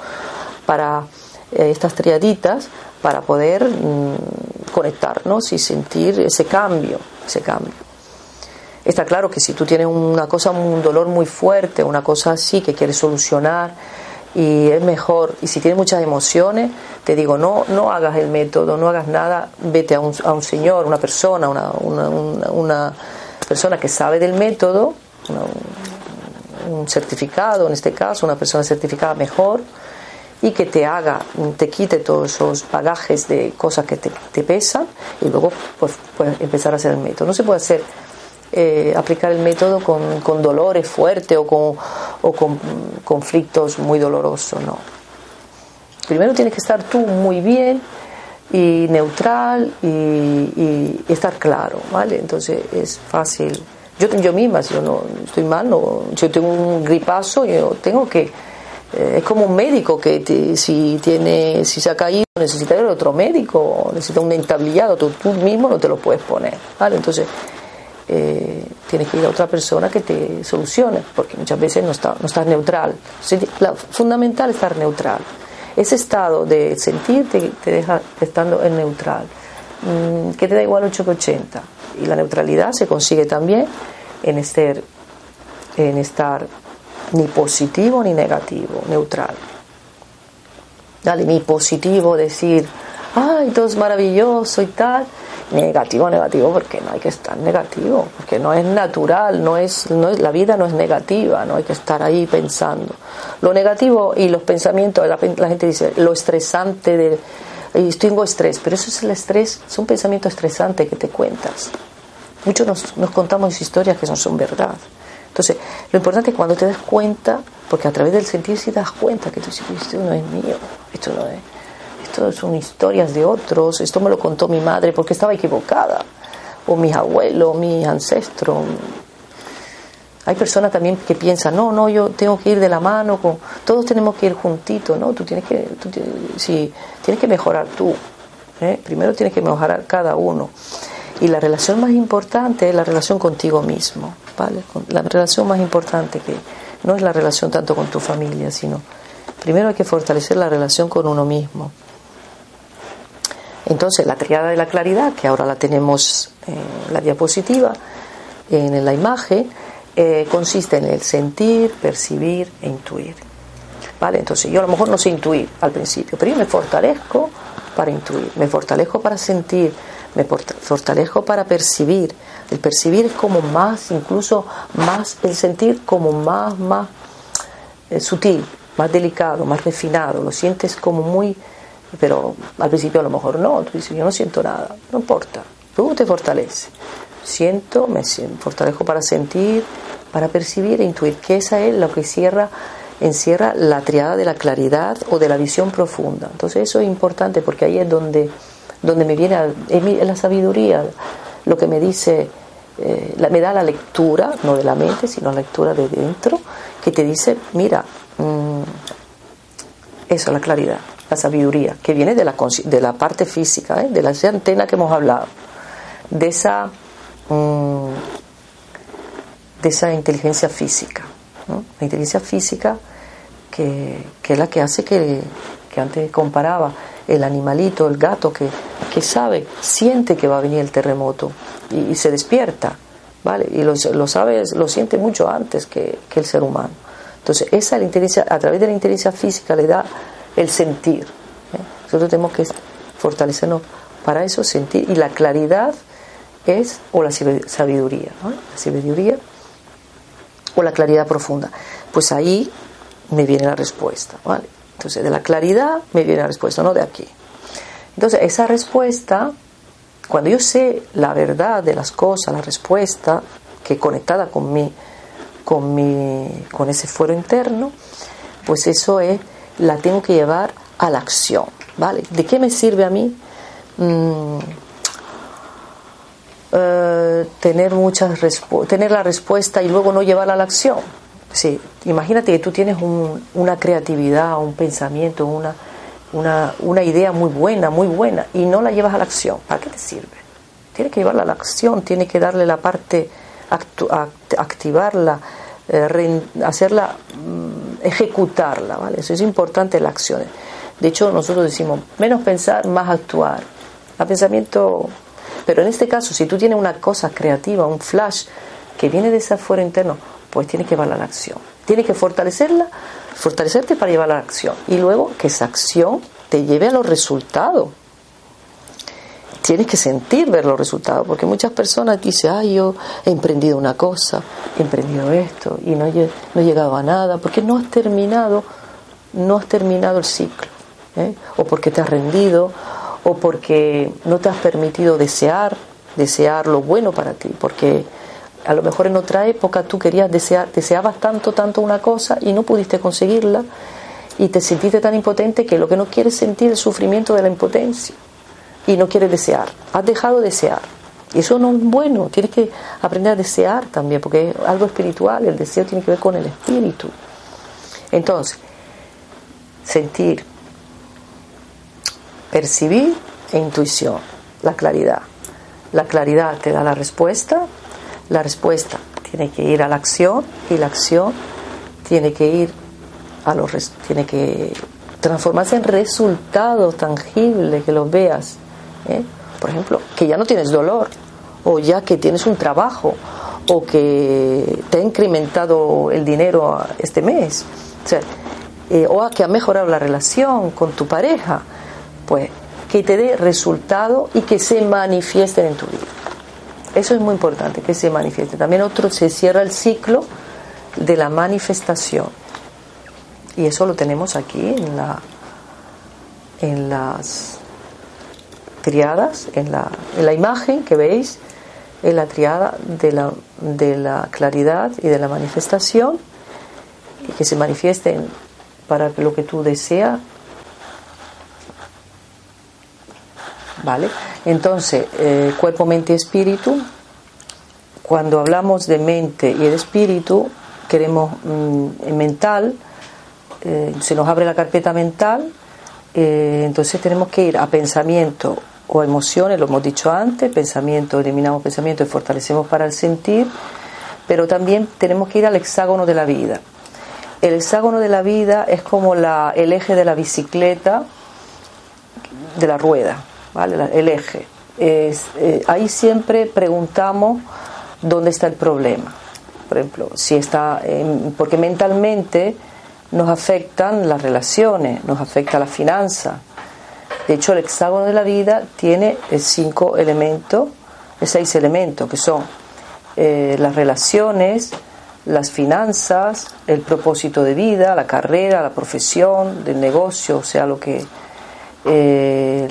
para eh, estas triaditas, para poder mm, conectarnos y sentir ese cambio, ese cambio. Está claro que si tú tienes una cosa, un dolor muy fuerte, una cosa así que quieres solucionar y es mejor, y si tienes muchas emociones, te digo, no, no hagas el método, no hagas nada, vete a un, a un señor, una persona, una, una, persona que sabe del método, un certificado, en este caso, una persona certificada mejor, y que te haga, te quite todos esos bagajes de cosas que te, te pesan y luego pues, puedes empezar a hacer el método. No se puede hacer eh, aplicar el método con, con dolores fuertes o con, o con conflictos muy dolorosos, no. Primero tienes que estar tú muy bien y neutral y, estar claro, ¿vale? Entonces es fácil. Yo, yo misma, si yo no estoy mal, no, yo tengo un gripazo, yo tengo que eh, es como un médico que si tiene si se ha caído necesita otro médico necesita un entablillado tú, tú mismo no te lo puedes poner vale entonces eh, tienes que ir a otra persona que te solucione, porque muchas veces no, está, no estás neutral. Fundamental es estar neutral. Ese estado de sentir te, deja estando en neutral, mm, que te da igual 8 que 80. Y la neutralidad se consigue también en en estar ni positivo ni negativo, neutral. Dale, ni positivo, decir, ay, todo es maravilloso y tal, negativo, negativo, porque no hay que estar negativo, porque no es natural, no es, no es, la vida no es negativa, no hay que estar ahí pensando. Lo negativo y los pensamientos, la, gente dice, lo estresante del, tengo estrés, pero eso es el estrés, es un pensamiento estresante que te cuentas. Muchos nos, nos contamos historias que no son verdad. Entonces, lo importante es cuando te das cuenta, porque a través del sentir si das cuenta que tú dices, esto no es mío, esto no es esto son historias de otros, esto me lo contó mi madre porque estaba equivocada, o mis abuelos, mis ancestros. Hay personas también que piensan, no, no, yo tengo que ir de la mano, con, todos tenemos que ir juntitos, ¿no? Tú tienes que, tú, tienes que mejorar tú, ¿eh? primero tienes que mejorar cada uno. Y la relación más importante es la relación contigo mismo, ¿vale? La relación más importante que no es la relación tanto con tu familia, sino primero hay que fortalecer la relación con uno mismo. Entonces, la triada de la claridad, que ahora la tenemos en la diapositiva, en la imagen, eh, consiste en el sentir, percibir e intuir. ¿Vale? Entonces, yo a lo mejor no sé intuir al principio, pero yo me fortalezco para intuir, me fortalezco para sentir, me fortalezco para percibir. El percibir es como más, incluso más, el sentir como más, más eh, sutil, más delicado, más refinado, lo sientes como muy pero al principio a lo mejor no, tú dices, yo no siento nada, no importa, tú te fortaleces. siento, me fortalezco para sentir, para percibir e intuir, que esa es lo que cierra, encierra la triada de la claridad o de la visión profunda. Entonces eso es importante porque ahí es donde, donde me viene la sabiduría, lo que me dice, eh, me da la lectura, no de la mente, sino la lectura de dentro, que te dice, mira, mm, eso, la claridad, la sabiduría, que viene de la, de la parte física, ¿eh? de la antena que hemos hablado, de esa, mm, de esa inteligencia física. La inteligencia física que, es la que hace que, que antes comparaba el animalito, el gato que, que sabe, siente que va a venir el terremoto y, se despierta, ¿vale? Y lo, lo, sabe, lo siente mucho antes que, que, el ser humano. Entonces, esa inteligencia, a través de la inteligencia física le da el sentir. ¿eh? Nosotros tenemos que fortalecernos para eso, sentir. Y la claridad es, o la sabiduría, ¿no? La sabiduría o la claridad profunda. Pues ahí me viene la respuesta, ¿vale? Entonces, de la claridad me viene la respuesta, no de aquí. Entonces, esa respuesta, cuando yo sé la verdad de las cosas, la respuesta, que conectada con mi, con mi, con ese fuero interno, pues eso es, la tengo que llevar a la acción, ¿vale? ¿De qué me sirve a mí? Mm, eh, tener muchas tener la respuesta y luego no llevarla a la acción. Sí, imagínate que tú tienes una creatividad, un pensamiento, una, una, una, idea muy buena, muy buena, y no la llevas a la acción. ¿Para qué te sirve? Tienes que llevarla a la acción, tienes que darle la parte, activarla, eh, hacerla, mm, ejecutarla, ¿vale? Eso es importante la acción. De hecho, nosotros decimos, menos pensar, más actuar. El pensamiento, pero en este caso, si tú tienes una cosa creativa, un flash que viene de ese fuero interno, pues tienes que llevarla a la acción. Tienes que fortalecerla, fortalecerte para llevarla a la acción. Y luego que esa acción te lleve a los resultados. Tienes que sentir ver los resultados, porque muchas personas dicen, ay, yo he emprendido una cosa, he emprendido esto y no he, no he llegado a nada, porque no has terminado, no has terminado el ciclo, ¿eh? o porque te has rendido, o porque no te has permitido desear, desear lo bueno para ti, porque a lo mejor en otra época tú querías desear, deseabas tanto, tanto una cosa y no pudiste conseguirla y te sentiste tan impotente que lo que no quieres sentir es el sufrimiento de la impotencia y no quieres desear. Has dejado de desear. Y eso no es bueno, tienes que aprender a desear también, porque es algo espiritual, el deseo tiene que ver con el espíritu. Entonces, sentir, percibir e intuición, la claridad. La claridad te da la respuesta, la respuesta tiene que ir a la acción y la acción tiene que ir a los tiene que transformarse en resultados tangibles que los veas ¿eh? por ejemplo que ya no tienes dolor o ya que tienes un trabajo o que te ha incrementado el dinero este mes o, eh, o que ha mejorado la relación con tu pareja pues que te dé resultado y que se manifiesten en tu vida eso es muy importante, que se manifieste. También otro se cierra el ciclo de la manifestación. Y eso lo tenemos aquí en, la, en las triadas, en la, en la imagen que veis, en la triada de la, de la claridad y de la manifestación, que se manifiesten para lo que tú deseas ¿Vale? Entonces, eh, cuerpo, mente y espíritu, cuando hablamos de mente y de espíritu, queremos mm, mental, eh, se nos abre la carpeta mental, eh, entonces tenemos que ir a pensamiento o emociones, lo hemos dicho antes, pensamiento, eliminamos pensamiento y fortalecemos para el sentir, pero también tenemos que ir al hexágono de la vida. El hexágono de la vida es como la, el eje de la bicicleta de la rueda. ¿vale? el eje. Eh, ahí siempre preguntamos dónde está el problema. Por ejemplo, si está, porque mentalmente nos afectan las relaciones, nos afecta la finanza. De hecho, el hexágono de la vida tiene cinco elementos, seis elementos, que son eh, las relaciones, las finanzas, el propósito de vida, la carrera, la profesión, del negocio, o sea, lo que eh,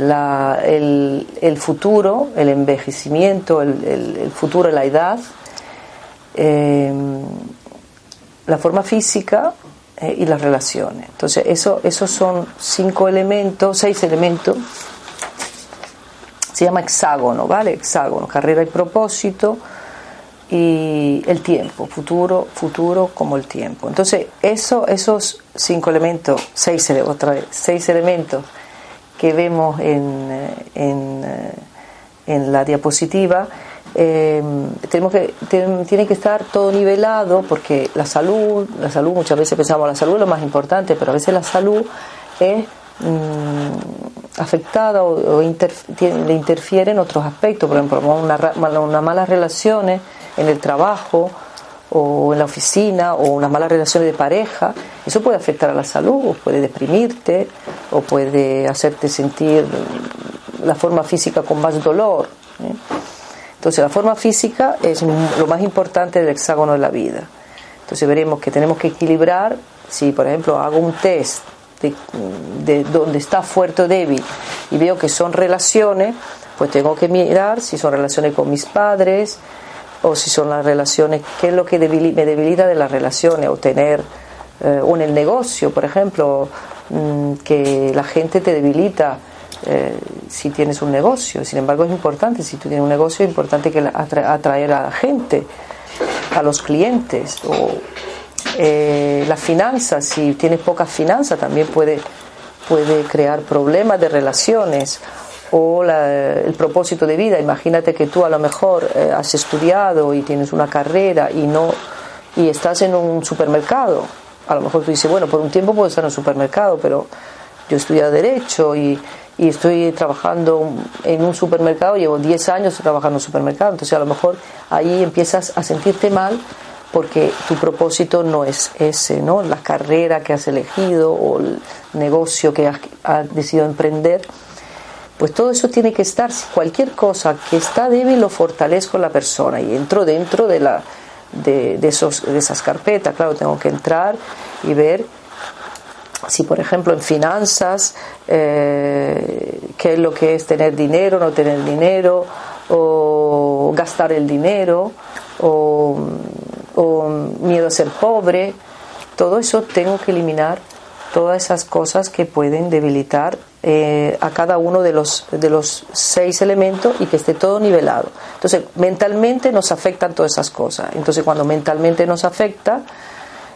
el, futuro, el envejecimiento, el, futuro, la edad, eh, la forma física eh, y las relaciones. Entonces, eso, esos son cinco elementos, seis elementos. Se llama hexágono, ¿vale? Hexágono, carrera y propósito y el tiempo, futuro, futuro como el tiempo. Entonces, eso, esos cinco elementos, seis, otra vez, seis elementos que vemos en, en, en la diapositiva, eh, tenemos que, tiene que estar todo nivelado porque la salud, la salud muchas veces pensamos la salud es lo más importante, pero a veces la salud es mm, afectada o, le interfiere en otros aspectos, por ejemplo, una, una malas relaciones en el trabajo o en la oficina o unas malas relaciones de pareja, eso puede afectar a la salud, o puede deprimirte, o puede hacerte sentir la forma física con más dolor. ¿eh? Entonces la forma física es lo más importante del hexágono de la vida. Entonces veremos que tenemos que equilibrar, si por ejemplo hago un test de, de está fuerte o débil y veo que son relaciones, pues tengo que mirar si son relaciones con mis padres, o si son las relaciones, qué es lo que me debilita de las relaciones, o tener, eh, o en el negocio, por ejemplo, mm, que la gente te debilita eh, si tienes un negocio. Sin embargo, es importante, si tú tienes un negocio, es importante que atraer a la gente, a los clientes, o eh, las finanzas, si tienes pocas finanzas, también puede, puede crear problemas de relaciones o el propósito de vida. Imagínate que tú a lo mejor eh, has estudiado y tienes una carrera y no y estás en un supermercado. A lo mejor tú dices, bueno, por un tiempo puedo estar en un supermercado, pero yo he estudiado derecho y, y estoy trabajando en un supermercado, llevo 10 años trabajando en un supermercado, entonces a lo mejor ahí empiezas a sentirte mal porque tu propósito no es ese, ¿no? La carrera que has elegido o el negocio que has, decidido emprender pues todo eso tiene que estar, cualquier cosa que está débil lo fortalezco la persona y entro dentro de, la, de, esos, de esas carpetas, claro, tengo que entrar y ver si por ejemplo en finanzas, eh, qué es lo que es tener dinero, no tener dinero, o gastar el dinero, o, o miedo a ser pobre, todo eso tengo que eliminar todas esas cosas que pueden debilitar eh, a cada uno de los, de los seis elementos y que esté todo nivelado. Entonces, mentalmente nos afectan todas esas cosas. Entonces, cuando mentalmente nos afecta,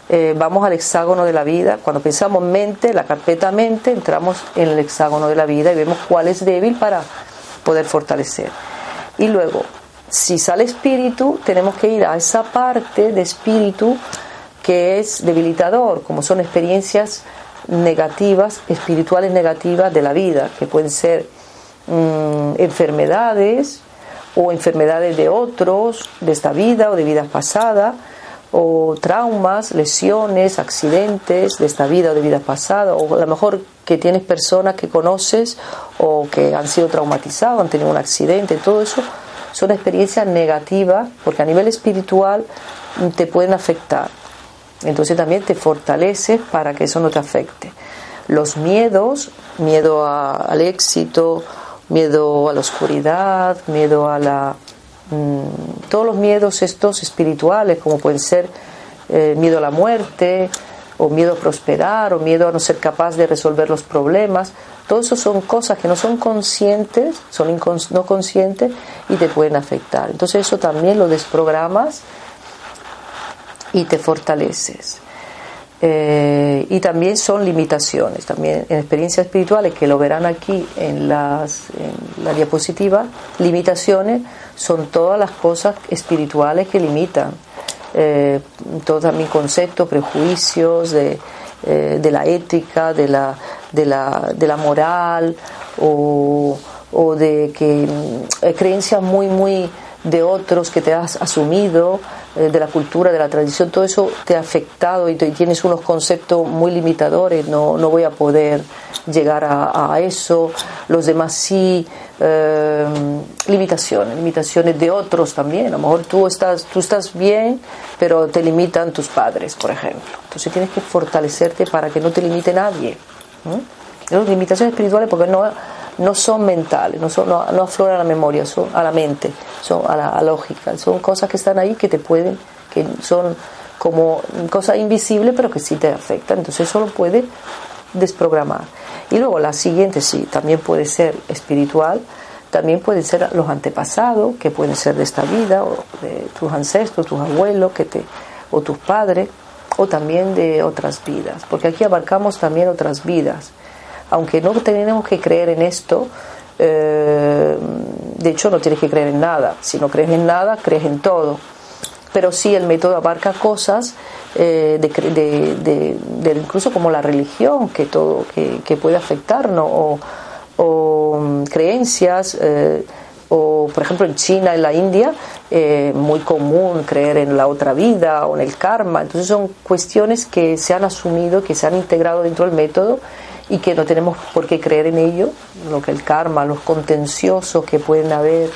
eh, vamos al hexágono de la vida. Cuando pensamos mente, la carpeta mente, entramos en el hexágono de la vida y vemos cuál es débil para poder fortalecer. Y luego, si sale espíritu, tenemos que ir a esa parte de espíritu que es debilitador, como son experiencias negativas, espirituales negativas de la vida, que pueden ser mm, enfermedades o enfermedades de otros, de esta vida o de vidas pasadas, o traumas, lesiones, accidentes de esta vida o de vidas pasadas, o a lo mejor que tienes personas que conoces o que han sido traumatizados, han tenido un accidente, todo eso son experiencias negativas porque a nivel espiritual te pueden afectar. Entonces también te fortaleces para que eso no te afecte. Los miedos, miedo al éxito, miedo a la oscuridad, miedo a la... Mm, todos los miedos estos espirituales, como pueden ser eh, miedo a la muerte, o miedo a prosperar, o miedo a no ser capaz de resolver los problemas, todo eso son cosas que no son conscientes, son no conscientes y te pueden afectar. Entonces eso también lo desprogramas y te fortaleces. Eh, y también son limitaciones, también en experiencias espirituales que lo verán aquí en, las, en la diapositiva, limitaciones son todas las cosas espirituales que limitan, eh, todos también conceptos, prejuicios de, eh, de la ética, de la, de la, de la moral o, o de que eh, creencias muy, muy de otros que te has asumido, de la cultura, de la tradición, todo eso te ha afectado y, tienes unos conceptos muy limitadores, no, no voy a poder llegar a, eso, los demás sí, eh, limitaciones, limitaciones de otros también, a lo mejor tú estás, tú estás bien, pero te limitan tus padres, por ejemplo. Entonces tienes que fortalecerte para que no te limite nadie, limitaciones espirituales porque no, no son mentales, no, son, no, afloran a la memoria, son a la mente, son a la lógica, son cosas que están ahí que te pueden, que son como cosas invisibles pero que sí te afectan, entonces eso lo puede desprogramar. Y luego la siguiente sí, también puede ser espiritual, también pueden ser los antepasados, que pueden ser de esta vida, o de tus ancestros, tus abuelos, que te, o tus padres, o también de otras vidas, porque aquí abarcamos también otras vidas. Aunque no tenemos que creer en esto, eh, de hecho no tienes que creer en nada. Si no crees en nada, crees en todo. Pero sí el método abarca cosas eh, de, incluso como la religión que todo que, puede afectarnos o, o mm, creencias eh, o por ejemplo en China en la India eh, muy común creer en la otra vida o en el karma entonces son cuestiones que se han asumido que se han integrado dentro del método y que no tenemos por qué creer en ello lo que el karma los contenciosos que pueden haber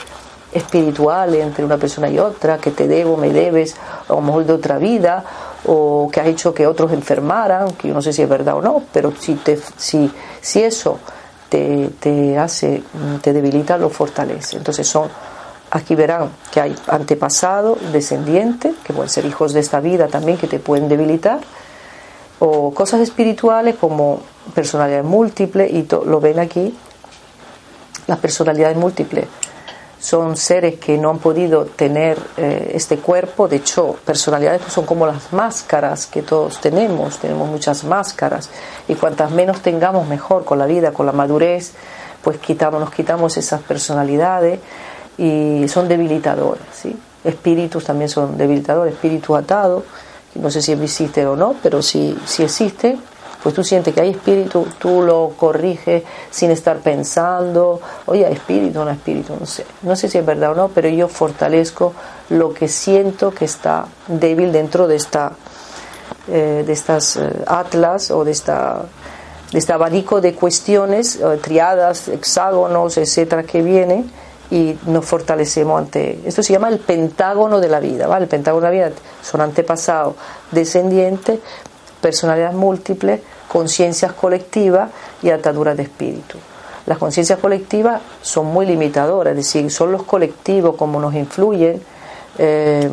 espirituales entre una persona y otra que te debo me debes a lo mejor de otra vida o que ha hecho que otros enfermaran, que yo no sé si es verdad o no, pero si, te, si, si eso te, te hace, te debilita, lo fortalece. Entonces son, aquí verán que hay antepasado, descendiente, que pueden ser hijos de esta vida también, que te pueden debilitar, o cosas espirituales como personalidad múltiple, y lo ven aquí, las personalidades múltiples son seres que no han podido tener eh, este cuerpo, de hecho, personalidades son como las máscaras que todos tenemos, tenemos muchas máscaras, y cuantas menos tengamos mejor. Con la vida, con la madurez, pues quitamos, nos quitamos esas personalidades y son debilitadores, ¿sí? Espíritus también son debilitadores, espíritus atados, no sé si existe o no, pero si, si existe, pues tú sientes que hay espíritu, tú lo corriges sin estar pensando, oye, hay espíritu, no espíritu, no sé, no sé si es verdad o no, pero yo fortalezco lo que siento que está débil dentro de esta, eh, de estas eh, atlas o de esta de este abanico de cuestiones, eh, triadas, hexágonos, etcétera, que viene y nos fortalecemos ante. Esto se llama el pentágono de la vida, ¿vale? El pentágono de la vida son antepasados, descendientes, personalidades múltiples, conciencias colectivas y ataduras de espíritu. Las conciencias colectivas son muy limitadoras, es decir, son los colectivos como nos influyen, eh,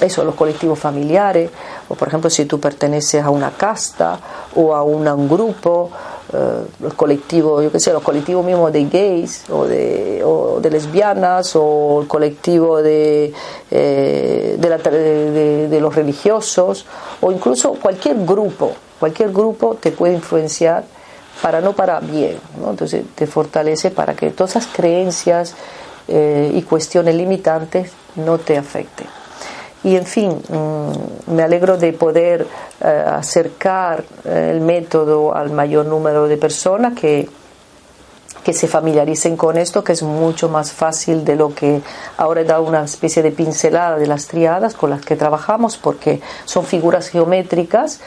eso, los colectivos familiares, o por ejemplo si tú perteneces a una casta o a un grupo, eh, los colectivos, yo qué sé, los colectivos mismos de gays o de, o de lesbianas o el colectivo de, eh, de, de, los religiosos o incluso cualquier grupo, cualquier grupo te puede influenciar para no para bien, ¿no? entonces te fortalece para que todas esas creencias eh, y cuestiones limitantes no te afecten. Y en fin, mm, me alegro de poder eh, acercar eh, el método al mayor número de personas que, que se familiaricen con esto, que es mucho más fácil de lo que ahora he dado una especie de pincelada de las triadas con las que trabajamos, porque son figuras geométricas.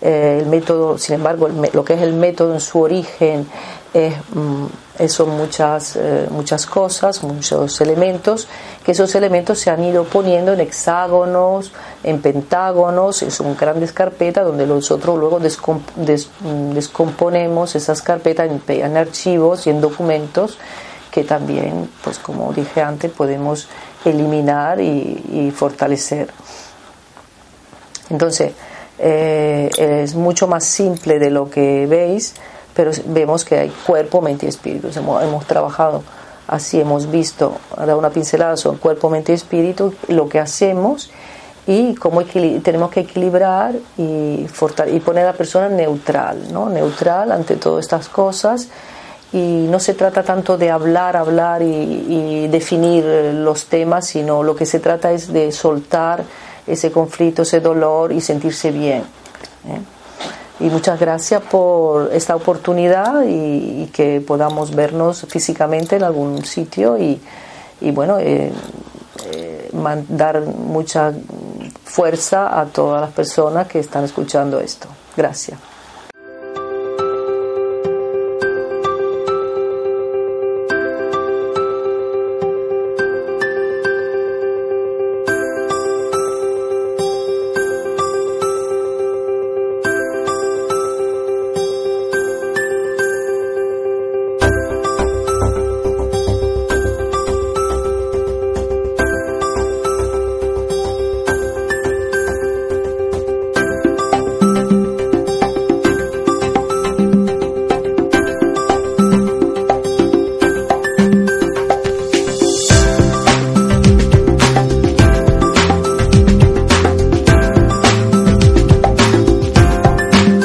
Eh, el método, sin embargo, lo que es el método en su origen es mm, son muchas, eh, muchas cosas, muchos elementos, que esos elementos se han ido poniendo en hexágonos, en pentágonos, son grandes carpetas donde nosotros luego descomponemos esas carpetas en, archivos y en documentos que también, pues como dije antes, podemos eliminar y, fortalecer. Entonces, eh, es mucho más simple de lo que veis pero vemos que hay cuerpo, mente y espíritu. Hemos, trabajado así, hemos visto, dado una pincelada sobre cuerpo, mente y espíritu, lo que hacemos y cómo tenemos que equilibrar y, y poner a la persona neutral, ¿no? neutral ante todas estas cosas. Y no se trata tanto de hablar, hablar y, definir los temas, sino lo que se trata es de soltar ese conflicto, ese dolor y sentirse bien. ¿eh? Y muchas gracias por esta oportunidad y, que podamos vernos físicamente en algún sitio y, bueno, eh, eh, dar mucha fuerza a todas las personas que están escuchando esto. Gracias.